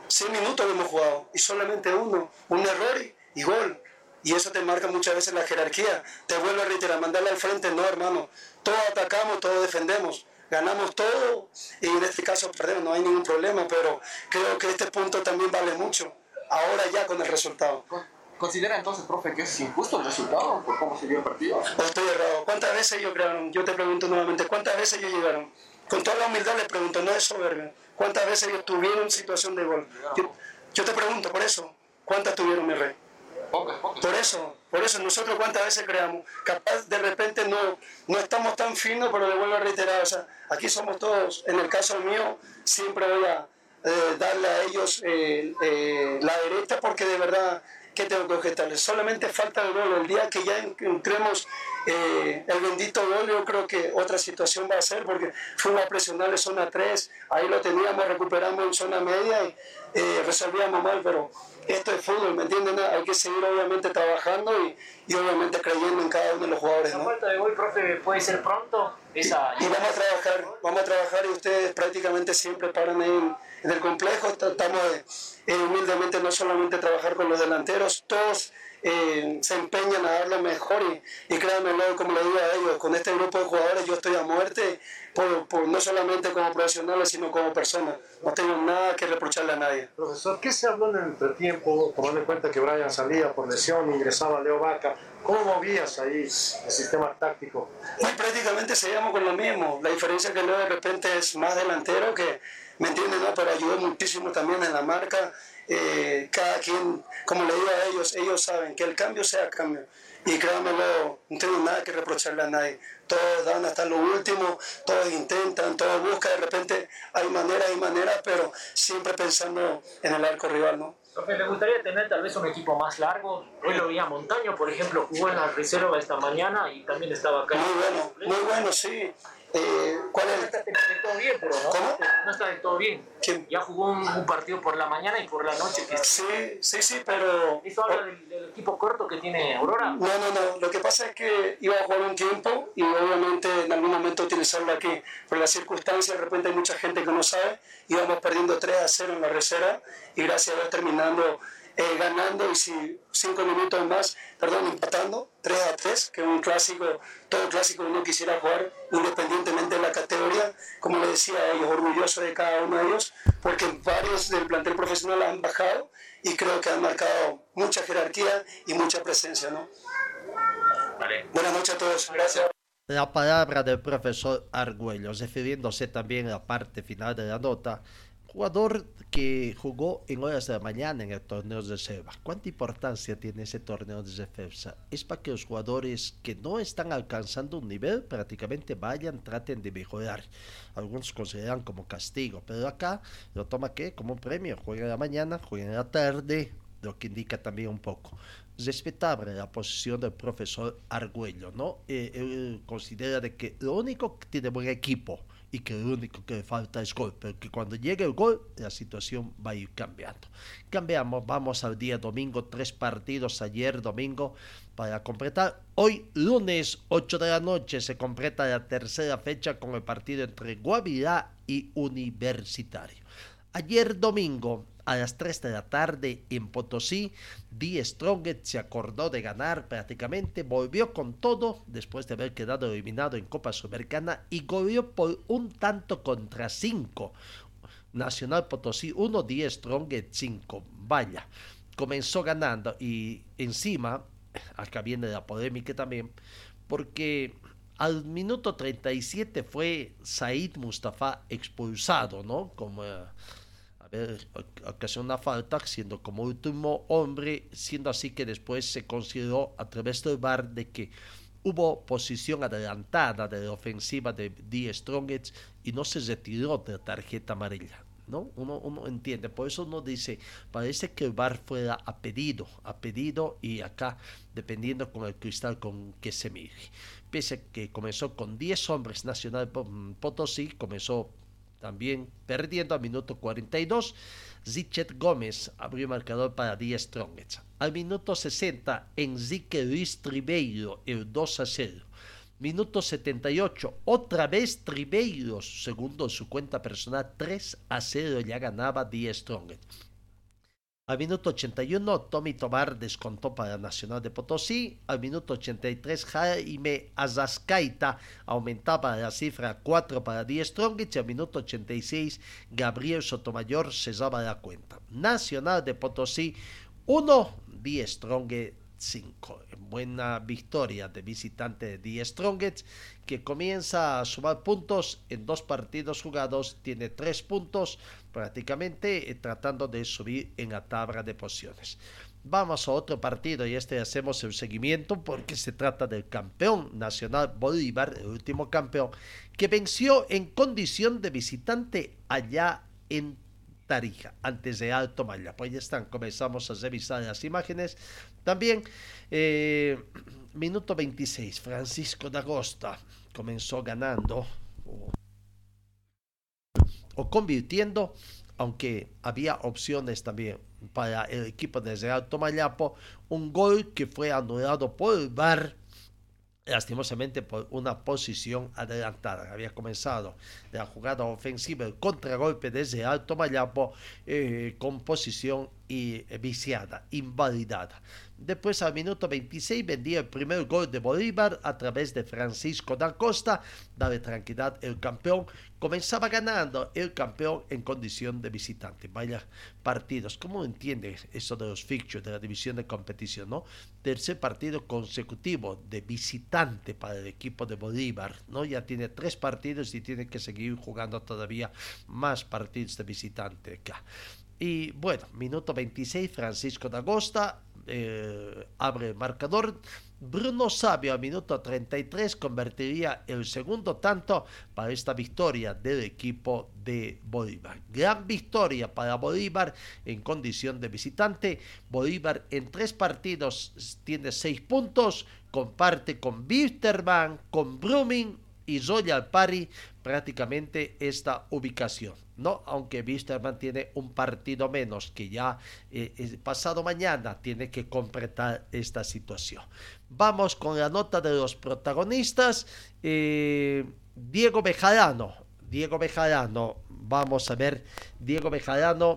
100 minutos hemos jugado y solamente uno. Un error y, y gol. Y eso te marca muchas veces la jerarquía. Te vuelvo a reiterar, mandarle al frente, no, hermano. Todos atacamos, todos defendemos. Ganamos todo y en este caso perdemos, no hay ningún problema, pero creo que este punto también vale mucho. Ahora ya con el resultado. ¿Considera entonces, profe, que es injusto el resultado por cómo se dio el partido? ¿O estoy errado? ¿Cuántas veces ellos crearon? Yo te pregunto nuevamente, ¿cuántas veces ellos llegaron? Con toda la humildad les pregunto, no es soberbia. ¿Cuántas veces ellos tuvieron situación de gol? Yo, yo te pregunto por eso, ¿cuántas tuvieron, mi rey? Pocas, pocas. Por eso, por eso nosotros cuántas veces creamos. Capaz de repente no, no estamos tan finos, pero le vuelvo a reiterar, o sea, aquí somos todos, en el caso mío, siempre voy a eh, darle a ellos eh, eh, la derecha porque de verdad, ¿qué tengo que objetarles? Solamente falta el gol. El día que ya en- entremos eh, el bendito gol, yo creo que otra situación va a ser porque fuimos a presionarle zona 3, ahí lo teníamos, recuperamos en zona media y eh, resolvíamos mal, pero esto es fútbol, ¿me entienden? Hay que seguir obviamente trabajando y, y obviamente creyendo en cada uno de los jugadores, La ¿no? falta de gol, profe, puede ser pronto. Esa Y vamos a trabajar, vamos a trabajar y ustedes prácticamente siempre paran ahí en, en el complejo. Tratamos de eh, humildemente no solamente trabajar con los delanteros, todos eh, se empeñan a dar lo mejor y, y créanmelo, como le digo a ellos, con este grupo de jugadores yo estoy a muerte, por, por- no solamente como profesionales, sino como personas. No tengo nada que reprocharle a nadie. Profesor, ¿qué se habló en el entretiempo, tomando en cuenta que Brian salía por lesión, ingresaba Leo Vaca? ¿Cómo movías ahí el sistema táctico? Muy prácticamente seguíamos con lo mismo. La diferencia que luego de repente es más delantero que, ¿me entienden? No? Pero ayudó muchísimo también en la marca. Eh, cada quien, como le digo a ellos, ellos saben que el cambio sea cambio. Y créanmelo, no tengo nada que reprocharle a nadie. Todos dan hasta lo último, todos intentan, todos buscan. De repente hay maneras y maneras, pero siempre pensando en el arco rival, ¿no? Profe, ¿le gustaría tener tal vez un equipo más largo? Hoy lo veía Montaño, por ejemplo, jugó en la reserva esta mañana y también estaba acá. Muy bueno, muy bueno, sí. Eh, ¿Cuál No es? está del todo bien, pero no, ¿Cómo? no está del todo bien. ¿Quién? Ya jugó un, un partido por la mañana y por la noche. Que Sí, sí, sí, pero... ¿Eso habla del, del equipo corto que tiene Aurora? No, no, no. Lo que pasa es que iba a jugar un tiempo y obviamente en algún momento utilizarlo aquí. Por las circunstancias, de repente hay mucha gente que no sabe. Íbamos perdiendo 3 a 0 en la reserva y gracias a Dios terminando eh, ganando y si 5 minutos más, perdón, empatando 3 a 3, que es un clásico, todo clásico uno quisiera jugar independientemente de la categoría. Como le decía a ellos, orgulloso de cada uno de ellos, porque varios del plantel profesional han bajado y creo que han marcado mucha jerarquía y mucha presencia, ¿no? Vale. Buenas noches a todos. Gracias. la palabra del profesor Argüello, refiriéndose también a la parte final de la nota. Jugador que jugó en horas de la mañana en el torneo de reserva. ¿Cuánta importancia tiene ese torneo de reserva? Es para que los jugadores que no están alcanzando un nivel prácticamente vayan, traten de mejorar. Algunos consideran como castigo, pero acá lo toma que como un premio. Juega en la mañana, juega en la tarde, lo que indica también un poco respetable la posición del profesor Argüello, ¿no? Eh, él considera de que lo único que tiene buen equipo y que lo único que falta es gol, pero que cuando llegue el gol la situación va a ir cambiando. Cambiamos, vamos al día domingo, tres partidos ayer domingo para completar. Hoy lunes 8 de la noche se completa la tercera fecha con el partido entre Guavirá y Universitario. Ayer domingo a las 3 de la tarde en Potosí, Die Strongest se acordó de ganar prácticamente, volvió con todo después de haber quedado eliminado en Copa Sudamericana y goleó por un tanto contra 5. Nacional Potosí 1, Die Strongest 5. Vaya, comenzó ganando y encima, acá viene la polémica también, porque al minuto 37 fue Said Mustafa expulsado, ¿no? Como ocasiona una falta, siendo como último hombre, siendo así que después se consideró a través del VAR de que hubo posición adelantada de la ofensiva de Die Strongets y no se retiró de tarjeta amarilla. ¿no? Uno, uno entiende, por eso uno dice, parece que el VAR fuera a pedido, a pedido y acá, dependiendo con el cristal con que se mire. Pese que comenzó con 10 hombres Nacional Potosí, comenzó también perdiendo al minuto 42. Zichet Gómez abrió marcador para Die Strongets. Al minuto 60, Enrique Luis Tribeiro, el 2 a 0. Minuto 78, otra vez Tribeiro, segundo en su cuenta personal, 3 a 0 ya ganaba Die Strongets. Al minuto 81, Tommy Tobar descontó para Nacional de Potosí. Al minuto 83, Jaime Azascaita aumentaba la cifra 4 para 10 Strongets. Y al minuto 86, Gabriel Sotomayor cesaba la cuenta. Nacional de Potosí 1, 10 Strongets 5. Buena victoria de visitante de Strongets que comienza a sumar puntos en dos partidos jugados. Tiene tres puntos prácticamente eh, tratando de subir en la tabla de posiciones. Vamos a otro partido y este hacemos el seguimiento porque se trata del campeón nacional Bolívar, el último campeón, que venció en condición de visitante allá en Tarija, antes de Alto Maya. Pues ya están, comenzamos a revisar las imágenes. También, eh, minuto 26, Francisco de Agosta comenzó ganando o convirtiendo, aunque había opciones también para el equipo de Real Tomayapo, un gol que fue anulado por el VAR lastimosamente por una posición adelantada. Había comenzado la jugada ofensiva, el contragolpe desde Alto Mayapo eh, con posición y, eh, viciada, invalidada. Después, al minuto 26, vendía el primer gol de Bolívar a través de Francisco da Costa. Dale tranquilidad, el campeón comenzaba ganando el campeón en condición de visitante. Vaya partidos. ¿Cómo entiende eso de los fixtures de la división de competición? ¿no? Tercer partido consecutivo de visitante para el equipo de Bolívar. ¿no? Ya tiene tres partidos y tiene que seguir jugando todavía más partidos de visitante acá. Y bueno, minuto 26, Francisco da Costa eh, abre el marcador. Bruno Sabio a minuto 33 convertiría el segundo tanto para esta victoria del equipo de Bolívar. Gran victoria para Bolívar en condición de visitante. Bolívar en tres partidos tiene seis puntos, comparte con Wisterman, con Brumming y Royal Party prácticamente esta ubicación. ¿No? Aunque Wisterman tiene un partido menos que ya eh, pasado mañana tiene que completar esta situación. Vamos con la nota de los protagonistas. Eh, Diego Bejarano. Diego Bejarano. Vamos a ver. Diego Bejarano.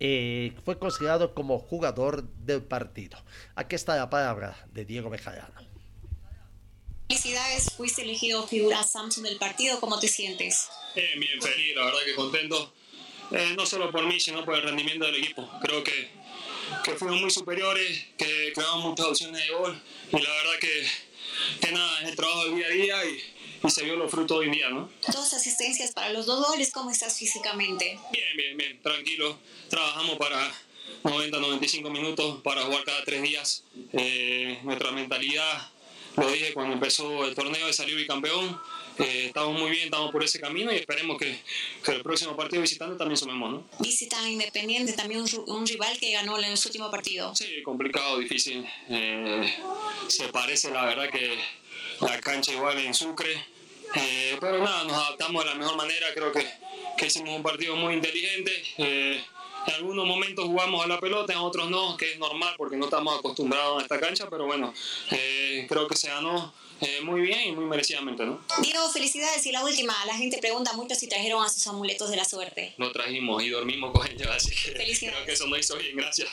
Eh, fue considerado como jugador del partido. Aquí está la palabra de Diego Bejarano. Felicidades, fuiste elegido figura Samsung del partido, ¿cómo te sientes? Bien, bien, feliz, la verdad que contento. Eh, no solo por mí, sino por el rendimiento del equipo. Creo que que fuimos muy superiores, que creamos muchas opciones de gol y la verdad que, que nada, es el trabajo del día a día y, y se vio los frutos hoy en día, ¿no? Dos asistencias para los dos goles, ¿cómo estás físicamente? Bien, bien, bien, tranquilo. Trabajamos para 90, 95 minutos para jugar cada tres días. Eh, nuestra mentalidad, lo dije cuando empezó el torneo de salir bicampeón, eh, estamos muy bien, estamos por ese camino y esperemos que, que el próximo partido visitante también sumemos, ¿no? Visita a Independiente, también un, rival que ganó en su último partido. Sí, complicado, difícil. Eh, se parece, la verdad, que la cancha igual en Sucre. Eh, pero nada, nos adaptamos de la mejor manera. Creo que, que hicimos un partido muy inteligente. En algunos momentos jugamos a la pelota, en otros no, que es normal porque no estamos acostumbrados a esta cancha. Pero bueno, eh, creo que se ganó eh, muy bien y muy merecidamente, ¿no? Diego, felicidades. Y la última, la gente pregunta mucho si trajeron a sus amuletos de la suerte. Lo trajimos y dormimos con ellos, así que Felicidades. creo que eso nos hizo bien. Gracias.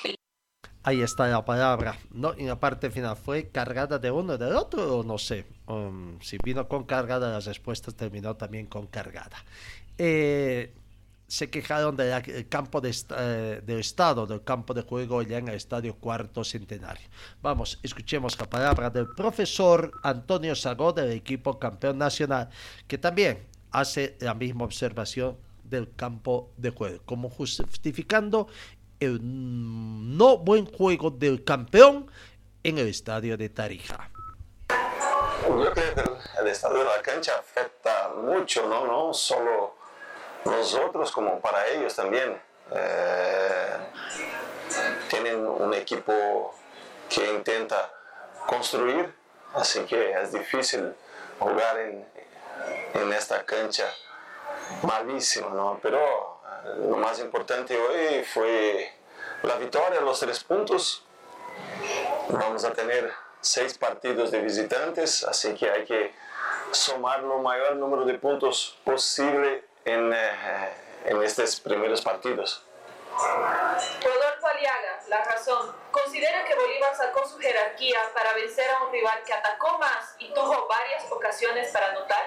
Ahí está la palabra, ¿no? Y la parte final fue cargada de uno y del otro, o no sé. um, si vino con cargada, las respuestas terminó también con cargada. Eh, se quejaron del campo de, eh, estado del campo de juego ya en el estadio Cuarto Centenario. Vamos, escuchemos la palabra del profesor Antonio Sagó del equipo campeón nacional, que también hace la misma observación del campo de juego, como justificando el no buen juego del campeón en el estadio de Tarija. Yo creo que el, el de la cancha afecta mucho, ¿no? No solo nosotros, como para ellos también. Eh, tienen un equipo que intenta construir, así que es difícil jugar en, en esta cancha malísima, ¿no? Pero eh, lo más importante hoy fue la victoria, los tres puntos. Vamos a tener seis partidos de visitantes, así que hay que sumar lo mayor número de puntos posible en, eh, en estos primeros partidos. Rodolfo Aliaga, La Razón, considera que Bolívar sacó su jerarquía para vencer a un rival que atacó más y tuvo varias ocasiones para anotar.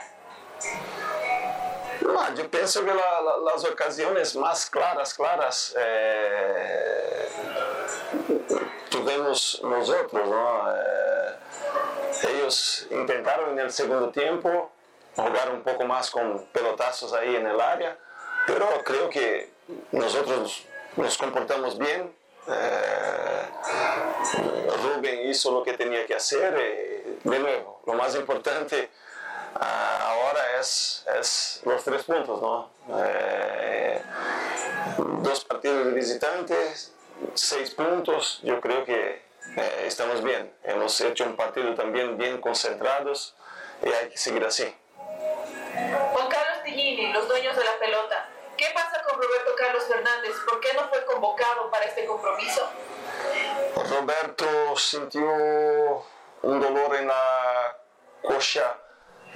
No, yo pienso que la- la- las ocasiones más claras, claras, eh, tuvimos nosotros, ¿no? Eh, ellos intentaron en el segundo tiempo jugar un poco más con pelotazos ahí en el área, pero creo que nosotros nos comportamos bien. Eh, Rubén hizo lo que tenía que hacer. eh, de nuevo, lo más importante ah, ahora es, los tres puntos, ¿no? Eh, dos partidos de visitantes, seis puntos, yo creo que estamos bien. Hemos hecho un partido también bien concentrados y hay que seguir así. Juan Carlos Tillini, los dueños de la pelota. ¿Qué pasa con Roberto Carlos Fernández? ¿Por qué no fue convocado para este compromiso? Roberto sintió un dolor en la coxa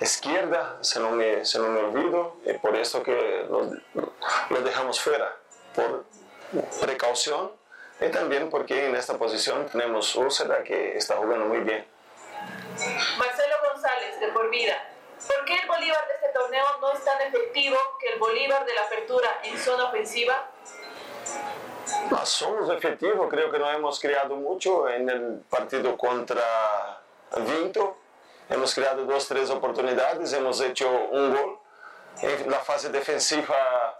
izquierda, se no me, se no me olvido, y por eso que lo, lo dejamos fuera, por precaución y también porque en esta posición tenemos Úrsula que está jugando muy bien. Marcelo González, de por vida. ¿Por qué el Bolívar de este torneo no es tan efectivo que el Bolívar de la apertura en zona ofensiva? No, somos efectivos, creo que no hemos creado mucho en el partido contra Vinto. Hemos creado dos, tres oportunidades, hemos hecho un gol. En la fase defensiva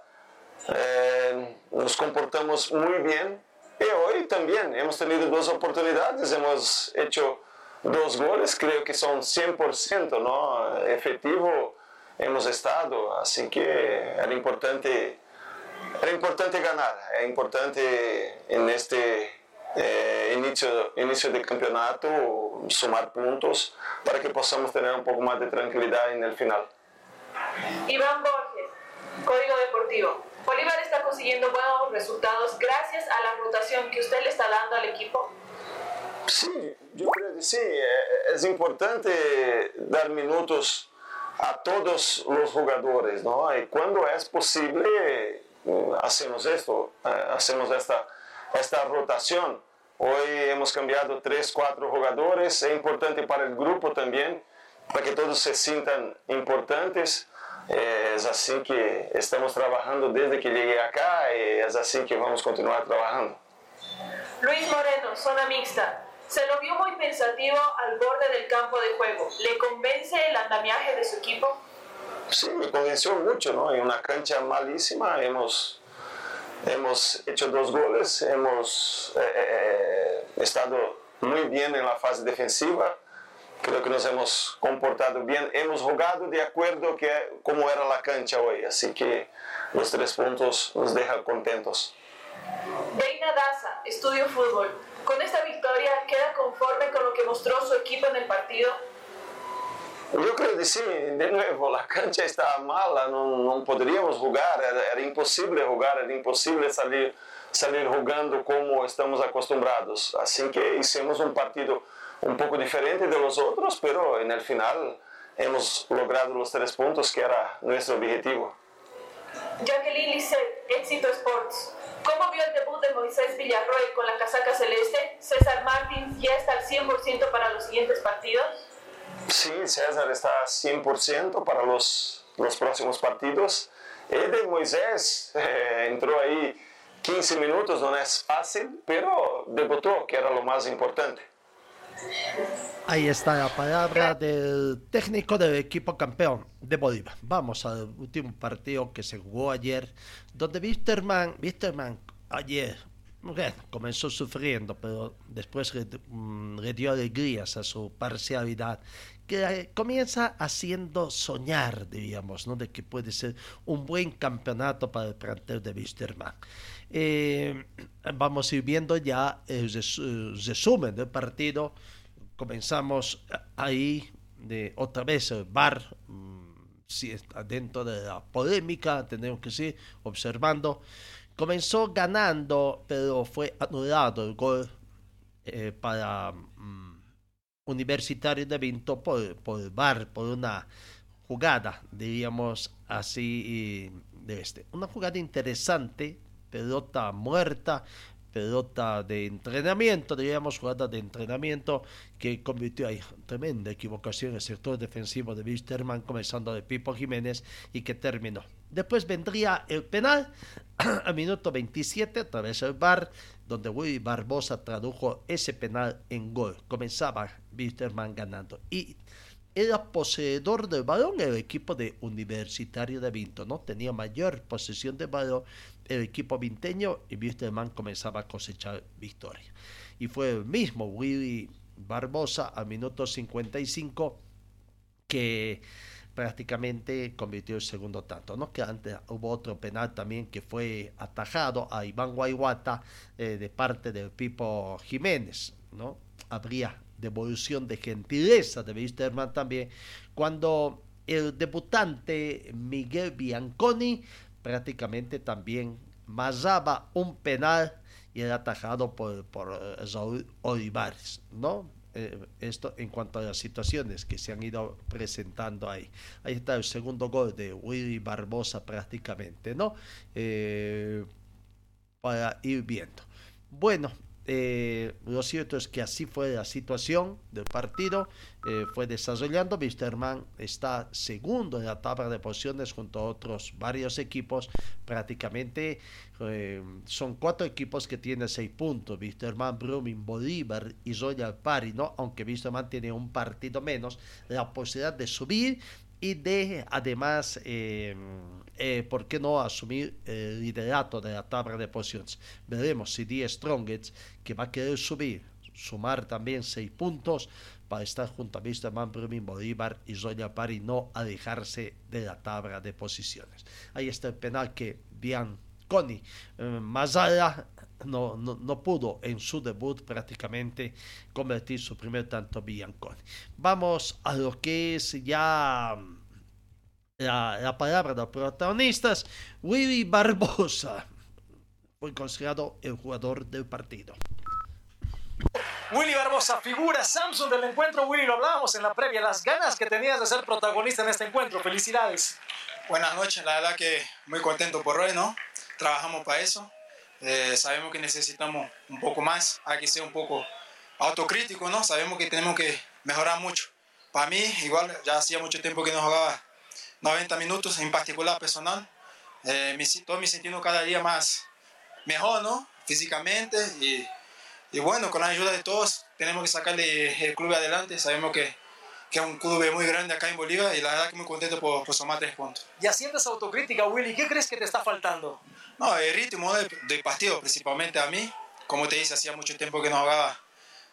eh, nos comportamos muy bien. Y hoy también hemos tenido dos oportunidades, hemos hecho dos goles, creo que son 100% ¿no? efectivo hemos estado, así que era importante era importante ganar, es importante en este eh, inicio, inicio de campeonato sumar puntos para que podamos tener un poco más de tranquilidad en el final. Iván Borges, Código Deportivo. Bolívar está consiguiendo buenos resultados gracias a la rotación que usted le está dando al equipo. Sí, sí, eh, es importante dar minutos a todos los jugadores, ¿no? Y cuando es posible, eh, hacemos esto, eh, hacemos esta, esta rotación. Hoy hemos cambiado tres, cuatro jugadores, es importante para el grupo también, para que todos se sientan importantes. Eh, es así que estamos trabajando desde que llegué acá y es así que vamos continuar trabajando. Luis Moreno, zona mixta. Se lo vio muy pensativo al borde del campo de juego. ¿Le convence el andamiaje de su equipo? Sí, me convenció mucho, ¿no? En una cancha malísima hemos, hemos hecho dos goles, hemos eh, eh, estado muy bien en la fase defensiva, creo que nos hemos comportado bien, hemos jugado de acuerdo que como era la cancha hoy, así que los tres puntos nos dejan contentos. Deina Daza, Estudio Fútbol. ¿Con esta victoria queda conforme con lo que mostró su equipo en el partido? Yo creo que sí, de nuevo, la cancha estaba mala, no, no podríamos jugar, era, era, imposible jugar, era imposible salir, salir jugando como estamos acostumbrados. Así que hicimos un partido un poco diferente de los otros, pero en el final hemos logrado los tres puntos que era nuestro objetivo. Jacqueline Lisset, Éxito Sports. ¿Cómo vio el debut de Moisés Villarroel con la casaca celeste? ¿César Martins ya está al 100% para los siguientes partidos? Sí, César está 100% para los, los próximos partidos. El de Moisés eh, entró ahí 15 minutos, no es fácil, pero debutó, que era lo más importante. Ahí está la palabra del técnico del equipo campeón de Bolívar. Vamos al último partido que se jugó ayer, donde Wisterman, Wisterman ayer comenzó sufriendo, pero después le, mm, dio alegrías a su parcialidad, que comienza haciendo soñar, diríamos, ¿no? de que puede ser un buen campeonato para el plantel de Wisterman. Eh, vamos a ir viendo ya el resumen del partido. Comenzamos ahí de otra vez el bar, si está dentro de la polémica, tenemos que decir, observando. Comenzó ganando, pero fue anulado el gol eh, para um, Universitario de Vinto por, por bar, por una jugada, diríamos así, de este. Una jugada interesante, pelota muerta, pelota de entrenamiento, diríamos jugada de entrenamiento que convirtió ahí tremenda equivocación en el sector defensivo de Wisterman, comenzando de Pipo Jiménez y que terminó. Después vendría el penal al minuto 27 a través del bar, donde Willy Barbosa tradujo ese penal en gol. Comenzaba Wisterman ganando y era poseedor del balón el equipo de Universitario de Vinto, ¿no? Tenía mayor posesión de balón el equipo vinteño y Wisterman comenzaba a cosechar victoria. Y fue el mismo Willy Barbosa a minuto 55 que prácticamente convirtió el segundo tanto, ¿no? Que antes hubo otro penal también que fue atajado a Iván Guayguata eh, de parte del Pipo Jiménez, ¿no? Habría devolución de gentileza de Wisterman también, cuando el debutante Miguel Bianconi prácticamente también masaba un penal y era atajado por, por Raúl Olivares, ¿no? Eh, esto en cuanto a las situaciones que se han ido presentando ahí. Ahí está el segundo gol de Willy Barbosa prácticamente, ¿no? Eh, para ir viendo. Bueno, eh, lo cierto es que así fue la situación del partido, eh, fue desarrollando. Wisterman está segundo en la tabla de posiciones junto a otros varios equipos. Prácticamente eh, son cuatro equipos que tienen seis puntos: Wisterman, Brumming, Bolívar y Royal Party, ¿no? Aunque Wisterman tiene un partido menos, la posibilidad de subir y de además, eh, eh, ¿por qué no asumir el liderato de la tabla de posiciones? Veremos si Die Strongest, que va a querer subir, sumar también seis puntos para estar junto a Wisterman, Brumming, Bolívar y Royal Party, no alejarse de la tabla de posiciones. Ahí está el penal que Bianconi, eh, Mazara no, no, no, pudo en su debut prácticamente convertir su primer tanto Bianconi. Vamos a lo que es ya la, la palabra de los protagonistas. Willy Barbosa fue considerado el jugador del partido. Willy Barbosa, figura Samsung del encuentro. Willy, lo hablábamos en la previa, las ganas que tenías de ser protagonista en este encuentro. Felicidades. Buenas noches, la verdad que muy contento por hoy, ¿no? Trabajamos para eso. Eh, sabemos que necesitamos un poco más, hay que ser un poco autocrítico, ¿no? Sabemos que tenemos que mejorar mucho. Para mí, igual, ya hacía mucho tiempo que no jugaba 90 minutos, en particular personal. Eh, me estoy me cada día más mejor, ¿no? físicamente y, y, bueno, con la ayuda de todos tenemos que sacarle el club adelante. Sabemos que, que es un club muy grande acá en Bolivia y la verdad que muy contento por, por sumar tres puntos. Y haciendo esa autocrítica, Willy, ¿qué crees que te está faltando? No, el ritmo de, de partido, principalmente a mí. Como te dice, hacía mucho tiempo que no jugaba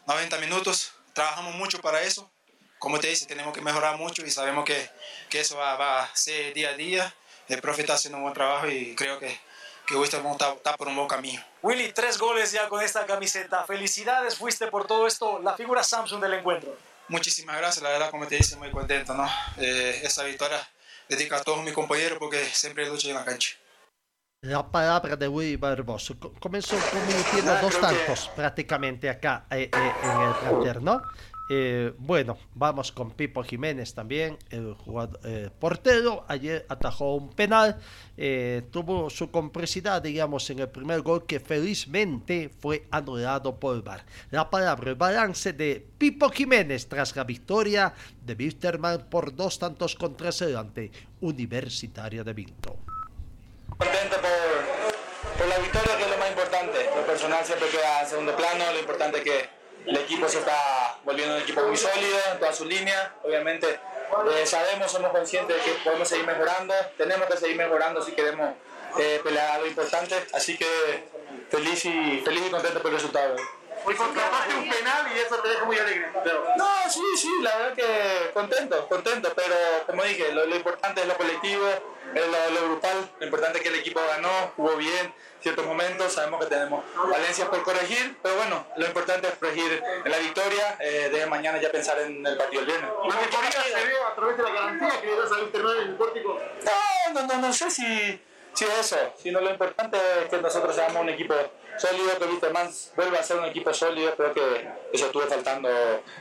90 minutos. Trabajamos mucho para eso. Como te dice, tenemos que mejorar mucho y sabemos que, que eso va, va a ser día a día. El profe está haciendo un buen trabajo y creo que, que Wisterman está, está por un buen camino. Willy, tres goles ya con esta camiseta. Felicidades, fuiste por todo esto la figura Samsung del encuentro. Muchísimas gracias, la verdad, como te dice, muy contento, ¿no? Eh, esa victoria dedica a todos mis compañeros porque siempre luchan en la cancha. La palabra de Willy Barboso comenzó convirtiendo dos tantos prácticamente acá eh, eh, en el planter, ¿no? Eh, bueno, vamos con Pipo Jiménez también, el jugador, eh, portero. Ayer atajó un penal, eh, tuvo su complicidad, digamos, en el primer gol que felizmente fue anulado por VAR. La palabra, el balance de Pipo Jiménez tras la victoria de Wisterman por dos tantos contra ante Universitaria de Vinto. Contento por, por la victoria, que es lo más importante. Lo personal siempre queda en segundo plano, lo importante es que el equipo se está volviendo un equipo muy sólido en todas sus líneas. Obviamente eh, sabemos, somos conscientes de que podemos seguir mejorando, tenemos que seguir mejorando si queremos eh, pelear algo importante. Así que feliz y, feliz y contento por el resultado. Hoy contrataste un penal y eso te deja muy alegre. Pero... No, sí, sí, la verdad que contento, contento, pero como dije, lo, lo importante es lo colectivo, lo, lo, brutal, lo importante es que el equipo ganó, jugó bien, ciertos momentos, sabemos que tenemos valencias por corregir, pero bueno, lo importante es corregir en la victoria, eh, de mañana ya pensar en el partido del viernes. ¿La victoria se ve a través de la garantía que le das al en el pórtico? No, no, no, no sé si, es eso, sino lo importante es que nosotros seamos un equipo sólido, que Wisterman vuelva a ser un equipo sólido, creo que eso estuvo faltando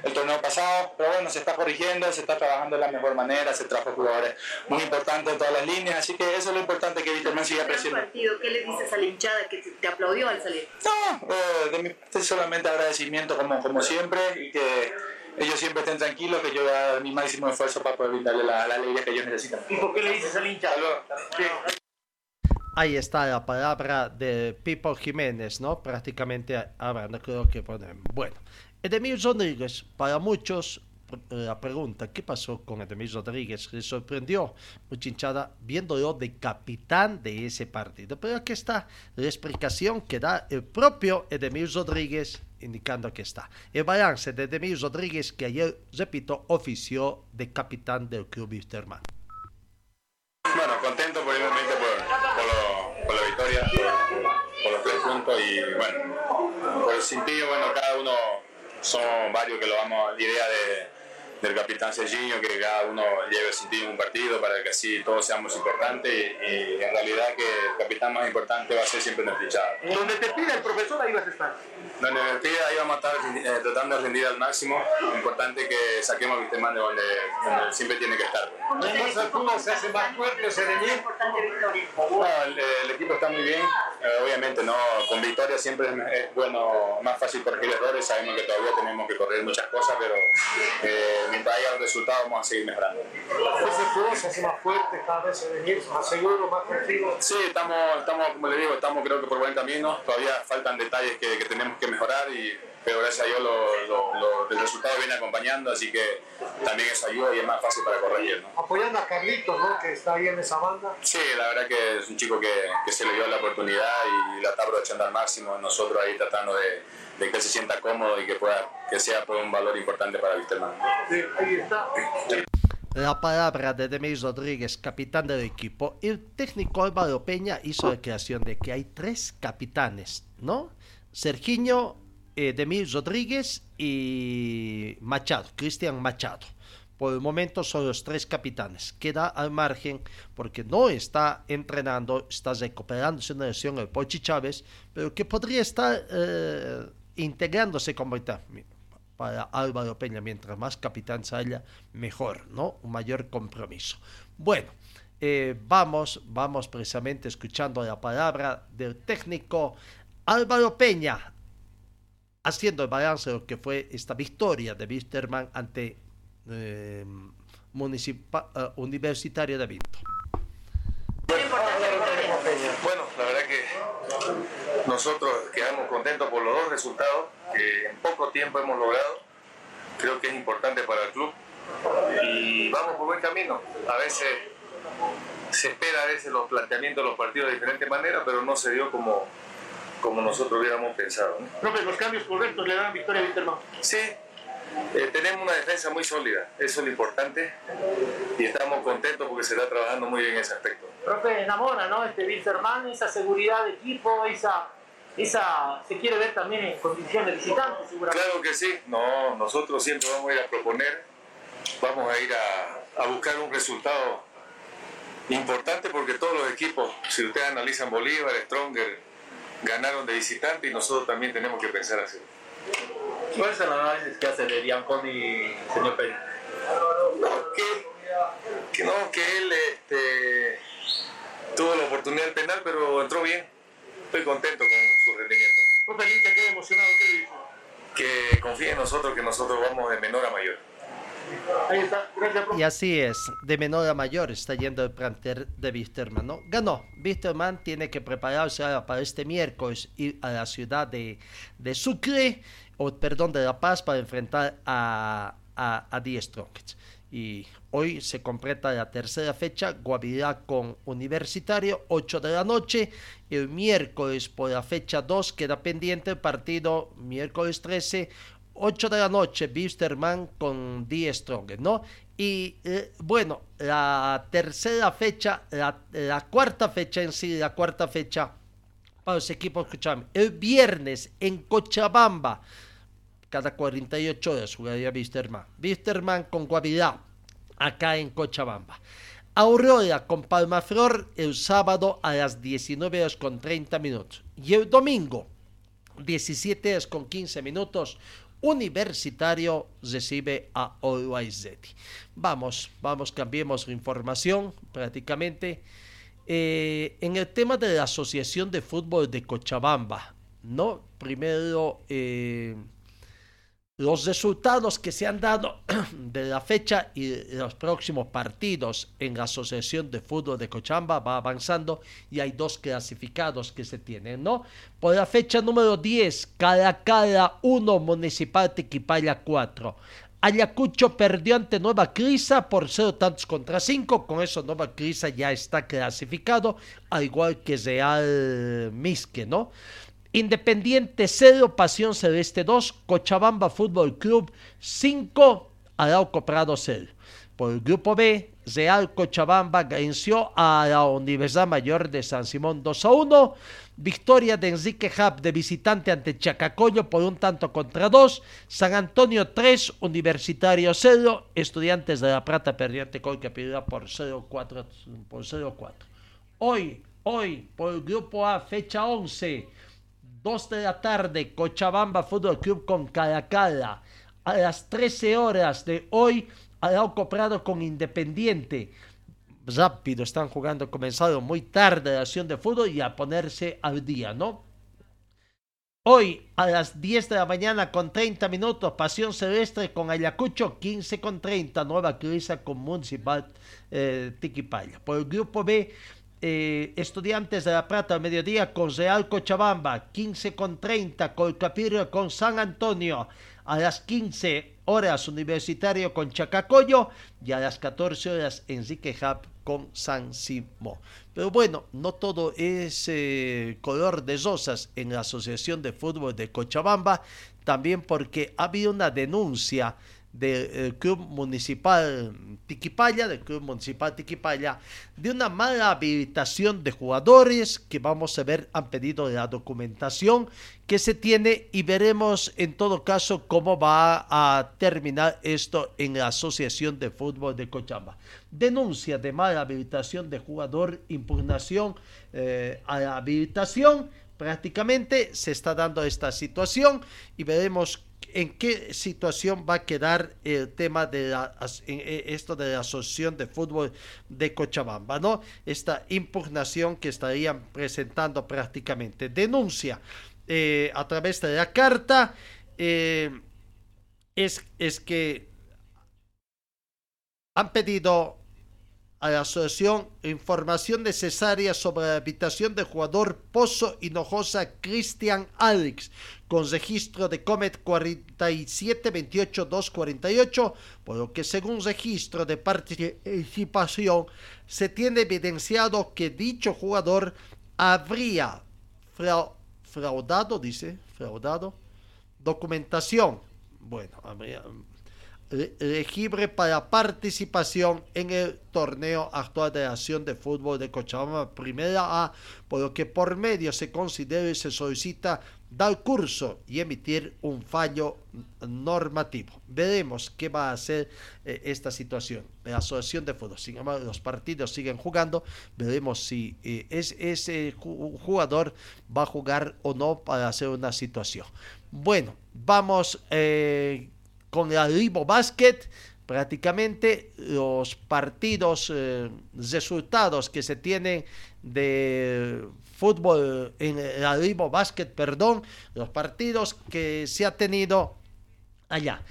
el torneo pasado, pero bueno, se está corrigiendo, se está trabajando de la mejor manera, se trajo jugadores muy importantes en todas las líneas, así que eso es lo importante que Wisterman siga creciendo. partido, ¿qué le dices a la hinchada que te aplaudió al salir? No, eh, de mi parte solamente agradecimiento como, como siempre y que ellos siempre estén tranquilos, que yo voy a dar mi máximo esfuerzo para poder brindarle la, la alegría que ellos necesitan. ¿Y por qué le dices al hincha? Ahí está la palabra de Pipo Jiménez, ¿no? Prácticamente hablando, creo que ponen. Bueno, Edemir Rodríguez, para muchos, la pregunta, ¿qué pasó con Edemir Rodríguez? Le sorprendió mucha hinchada viéndolo de capitán de ese partido. Pero aquí está la explicación que da el propio Edemir Rodríguez, indicando que está. El balance de Edemir Rodríguez, que ayer, repito, ofició de capitán del club Wisterman. Bueno, contento por los tres puntos y bueno, por el sentido, bueno, cada uno son varios que lo vamos, la idea de, del capitán Serginho, que cada uno lleve el sentido en un partido para que así todos seamos importantes y, y, en realidad que el capitán más importante va a ser siempre nuestro hinchada. Donde te pida el profesor, ahí vas a estar. Donde me pida, ahí vamos a estar eh, tratando de rendir al máximo. Lo importante es que saquemos a Wisterman de donde, donde siempre tiene que estar. ¿El fútbol se hace más fuerte, se? No, el, el, equipo está muy bien, eh, obviamente no, con victoria siempre es, es, bueno, más fácil corregir errores, sabemos que todavía tenemos que corregir muchas cosas, pero eh, mientras haya un resultado vamos a seguir mejorando. ¿Ese fútbol se hace más fuerte cada vez se venir, más seguro, más tranquilo? Sí, estamos, estamos, como le digo, estamos creo que por buen camino, todavía faltan detalles que, que tenemos que mejorar y pero gracias a Dios lo, lo, lo, el resultado viene acompañando, así que también eso ayuda y es más fácil para corregir. ¿no? Apoyando a Carlitos, ¿no? que está ahí en esa banda. Sí, la verdad que es un chico que, que se le dio la oportunidad y la está aprovechando al máximo, nosotros ahí tratando de, de que él se sienta cómodo y que, pueda, que sea pues, un valor importante para Wisterman. Sí, ahí está. La palabra de Demis Rodríguez, capitán del equipo. El técnico Álvaro Peña hizo la creación de que hay tres capitanes, ¿no? Serginho, eh, Demir Rodríguez y Machado, Cristian Machado. Por el momento son los tres capitanes. Queda al margen porque no está entrenando, está recuperándose una lesión el Pochi Chávez, pero que podría estar eh, integrándose como está para Álvaro Peña. Mientras más capitán haya, mejor, ¿no? Un mayor compromiso. Bueno, eh, vamos, vamos precisamente escuchando la palabra del técnico Álvaro Peña haciendo el balance de lo que fue esta victoria de Wisterman ante eh, uh, Universitario de Vinto. Bueno, la verdad que Nosotros quedamos contentos por los dos resultados que en poco tiempo hemos logrado. Creo que es importante para el club y vamos por buen camino. A veces se espera a veces los planteamientos de los partidos de diferente manera, pero no se dio como, como nosotros hubiéramos pensado. ¿no? Profe, los cambios correctos le dan victoria a Víctor Sí, eh, tenemos una defensa muy sólida, eso es lo importante y estamos contentos porque se está trabajando muy bien ese aspecto. Profe, enamora, ¿no? Este Wilterman, esa seguridad de equipo, esa, esa se quiere ver también en condiciones de visitante, seguramente. Claro que sí, no, nosotros siempre vamos a ir a proponer, vamos a ir a, a buscar un resultado importante porque todos los equipos, si ustedes analizan Bolívar, Stronger, ganaron de visitante y nosotros también tenemos que pensar así. ¿Cuál es el análisis que hace de Bianconi, señor Pérez? No, que, que no, que él este, tuvo la oportunidad del penal, pero entró bien. Estoy contento con su rendimiento. Profe, Lincha queda emocionado, ¿qué le dice? Que confíe en nosotros, que nosotros vamos de menor a mayor. Y así es, de menor a mayor está yendo el plantel de Wisterman, ¿no? Ganó. Wisterman tiene que prepararse ahora para este miércoles ir a la ciudad de, de Sucre, o perdón, de La Paz, para enfrentar a, a, a Die Strongest. Y hoy se completa la tercera fecha, Guavirá con Universitario, 8 de la noche. El miércoles por la fecha 2 queda pendiente el partido miércoles 13, 8 de la noche, Wisterman con Die Strongest, ¿no? Y eh, bueno, la tercera fecha, la, cuarta fecha en sí, la cuarta fecha para los equipos, escuchame, el viernes en Cochabamba, cada 48 horas jugaría Wisterman. Wisterman con Guavirá, acá en Cochabamba. Aurora con Palmaflor el sábado a las 19 horas con 30 minutos. Y el domingo, 17 horas con 15 minutos, Universitario recibe a Always Vamos, vamos, cambiemos información prácticamente. Eh, en el tema de la Asociación de Fútbol de Cochabamba, ¿no? Primero, eh, los resultados que se han dado de la fecha y los próximos partidos en la Asociación de Fútbol de Cochabamba va avanzando y hay dos clasificados que se tienen, ¿no? Por la fecha número 10, Caracala 1, Municipal Tequipaya 4. Ayacucho perdió ante Nueva Crisa por 0 tantos contra 5. Con eso Nueva Crisa ya está clasificado, al igual que Real Misque, ¿no? Independiente 0, Pasión Celeste 2, Cochabamba Fútbol Club 5, Arauco Prado 0. Por el grupo B, Real Cochabamba venció a la Universidad Mayor de San Simón 2 a 1. Victoria de Enrique Hub de visitante ante Chacacoyo por un tanto contra 2. San Antonio 3, Universitario 0. Estudiantes de La Plata perdió ante Colcapirá por 0-4. Por 0-4. Hoy, hoy, por el grupo A, fecha 11. 2 de la tarde, Cochabamba Fútbol Club con Caracala. A las 13 horas de hoy, Arauco Prado con Independiente. Rápido, están jugando, comenzado muy tarde la acción de fútbol y a ponerse al día, ¿no? Hoy a las 10 de la mañana con 30 minutos, Pasión Celeste con Ayacucho, 15 con 30, Nueva Crisa con Municipal eh, Tiquipaya. Por el grupo B, eh, Estudiantes de La Plata mediodía con Real Cochabamba, 15 con 30, Colcapirro con San Antonio, a las 15 horas Universitario con Chacacoyo y a las 14 horas Enrique Hub con San Simón. Pero bueno, no todo es eh, color de rosas en la Asociación de Fútbol de Cochabamba, también porque ha habido una denuncia del Club Municipal Tiquipaya, del Club Municipal Tiquipaya, de una mala habilitación de jugadores que vamos a ver han pedido la documentación que se tiene y veremos en todo caso cómo va a terminar esto en la Asociación de Fútbol de Cochabamba. Denuncia de mala habilitación de jugador, impugnación eh, a la habilitación. Prácticamente se está dando esta situación y veremos en qué situación va a quedar el tema de la, esto de la Asociación de Fútbol de Cochabamba, ¿no? Esta impugnación que estarían presentando prácticamente. Denuncia eh, a través de la carta eh, es, es que han pedido a la asociación información necesaria sobre la habitación del jugador Pozo Hinojosa Cristian Alex con registro de Comet 4728248, por lo que según registro de participación se tiene evidenciado que dicho jugador habría fraudado, dice, fraudado, documentación, bueno, habría elegible para participación en el torneo actual de la Acción de Fútbol de Cochabamba Primera A, por lo que por medio se considera y se solicita dar curso y emitir un fallo normativo. Veremos qué va a hacer eh, esta situación. La Asociación de Fútbol, sin embargo, los partidos siguen jugando. Veremos si eh, es, ese jugador va a jugar o no para hacer una situación. Bueno, vamos eh, con el Ribo Basket prácticamente los partidos, resultados que se tienen de fútbol, en el Arribo Basket, perdón, los partidos que se ha tenido allá.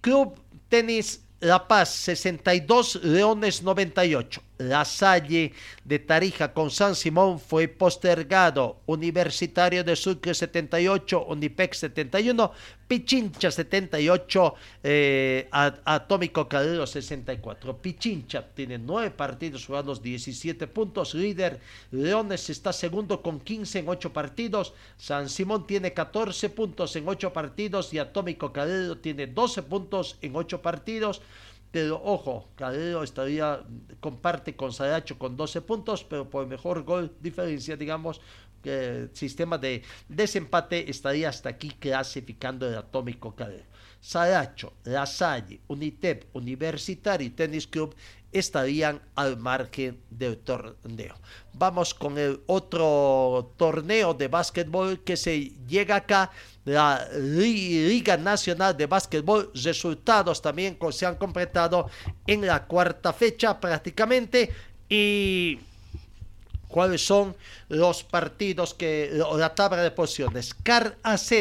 Club Tenis La Paz 62, Leones 98. La Salle de Tarija con San Simón fue postergado. Universitario de Sucre 78, Unipec 71, Pichincha 78, eh, Atómico Calero 64. Pichincha tiene 9 partidos jugados, 17 puntos. Líder Leones está segundo con 15 en 8 partidos. San Simón tiene 14 puntos en 8 partidos y Atómico Calero tiene 12 puntos en 8 partidos. Pero ojo, Calero estaría, comparte con Saracho con 12 puntos, pero por mejor gol diferencia, digamos, el sistema de desempate estaría hasta aquí clasificando el atómico Calero. Saracho, La Salle, Unitep, Universitario y Tennis Club estarían al margen del torneo. Vamos con el otro torneo de básquetbol que se llega acá, la Liga Nacional de Básquetbol. Resultados también se han completado en la cuarta fecha prácticamente y cuáles son los partidos que la tabla de posiciones. Car AZ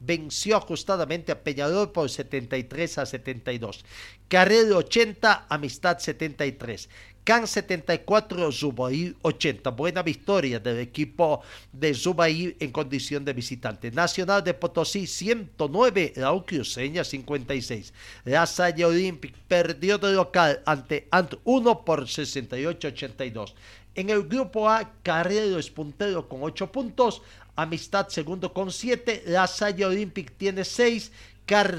venció ajustadamente a Peñarol por 73 a 72. Carrera 80, Amistad 73. CAN 74, Zubair 80. Buena victoria del equipo de Zubair en condición de visitante. Nacional de Potosí 109, la Ucruceña 56. La Salle Olympic perdió de local ante Ant 1 por 68-82. En el grupo A, Carrero es puntero con 8 puntos, Amistad segundo con 7, La Salle Olympic tiene 6, Car,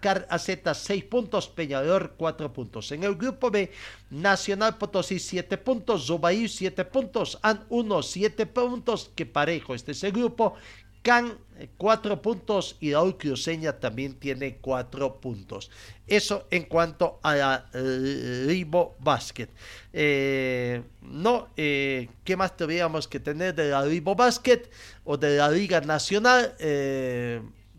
Car AZ 6 puntos, Peñador 4 puntos. En el grupo B, Nacional Potosí 7 puntos, Zubair 7 puntos, AN 1 7 puntos, que parejo este es el grupo. Can 4 eh, puntos y Raúl Cruceña también tiene 4 puntos. Eso en cuanto a la Ribo Basket. Eh, no, eh, ¿qué más tendríamos que tener de la Ribo Basket o de la Liga Nacional?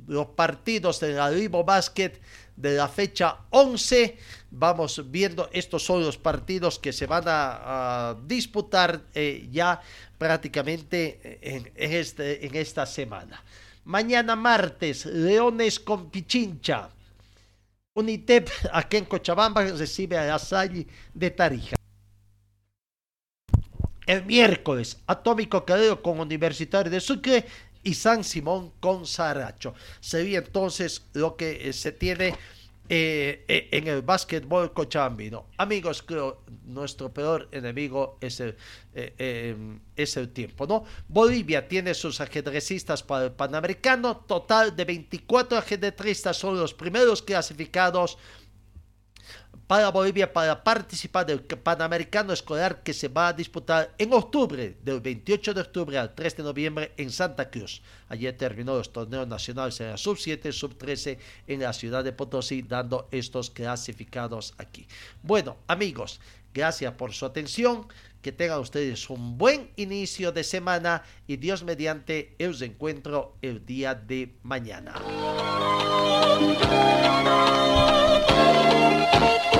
los partidos de la Ribo Basket de la fecha 11. Vamos viendo, estos son los partidos que se van a, disputar ya prácticamente en, este, en esta semana. Mañana martes, Leones con Pichincha. Unitep aquí en Cochabamba recibe a la de Tarija. El miércoles, Atómico Cadero con Universitario de Sucre y San Simón con Saracho. Sería entonces lo que eh, se tiene eh, eh, en el básquetbol cochabambino. Amigos, creo nuestro peor enemigo es el, es el tiempo, ¿no? Bolivia tiene sus ajedrecistas para el Panamericano, total de 24 ajedrecistas son los primeros clasificados para Bolivia para participar del Panamericano Escolar que se va a disputar en octubre, del 28 de octubre al 3 de noviembre en Santa Cruz. Ayer terminó los torneos nacionales en la sub-7, sub-13 en la ciudad de Potosí, dando estos clasificados aquí. Bueno, amigos, gracias por su atención. Que tengan ustedes un buen inicio de semana y Dios mediante, os encuentro el día de mañana.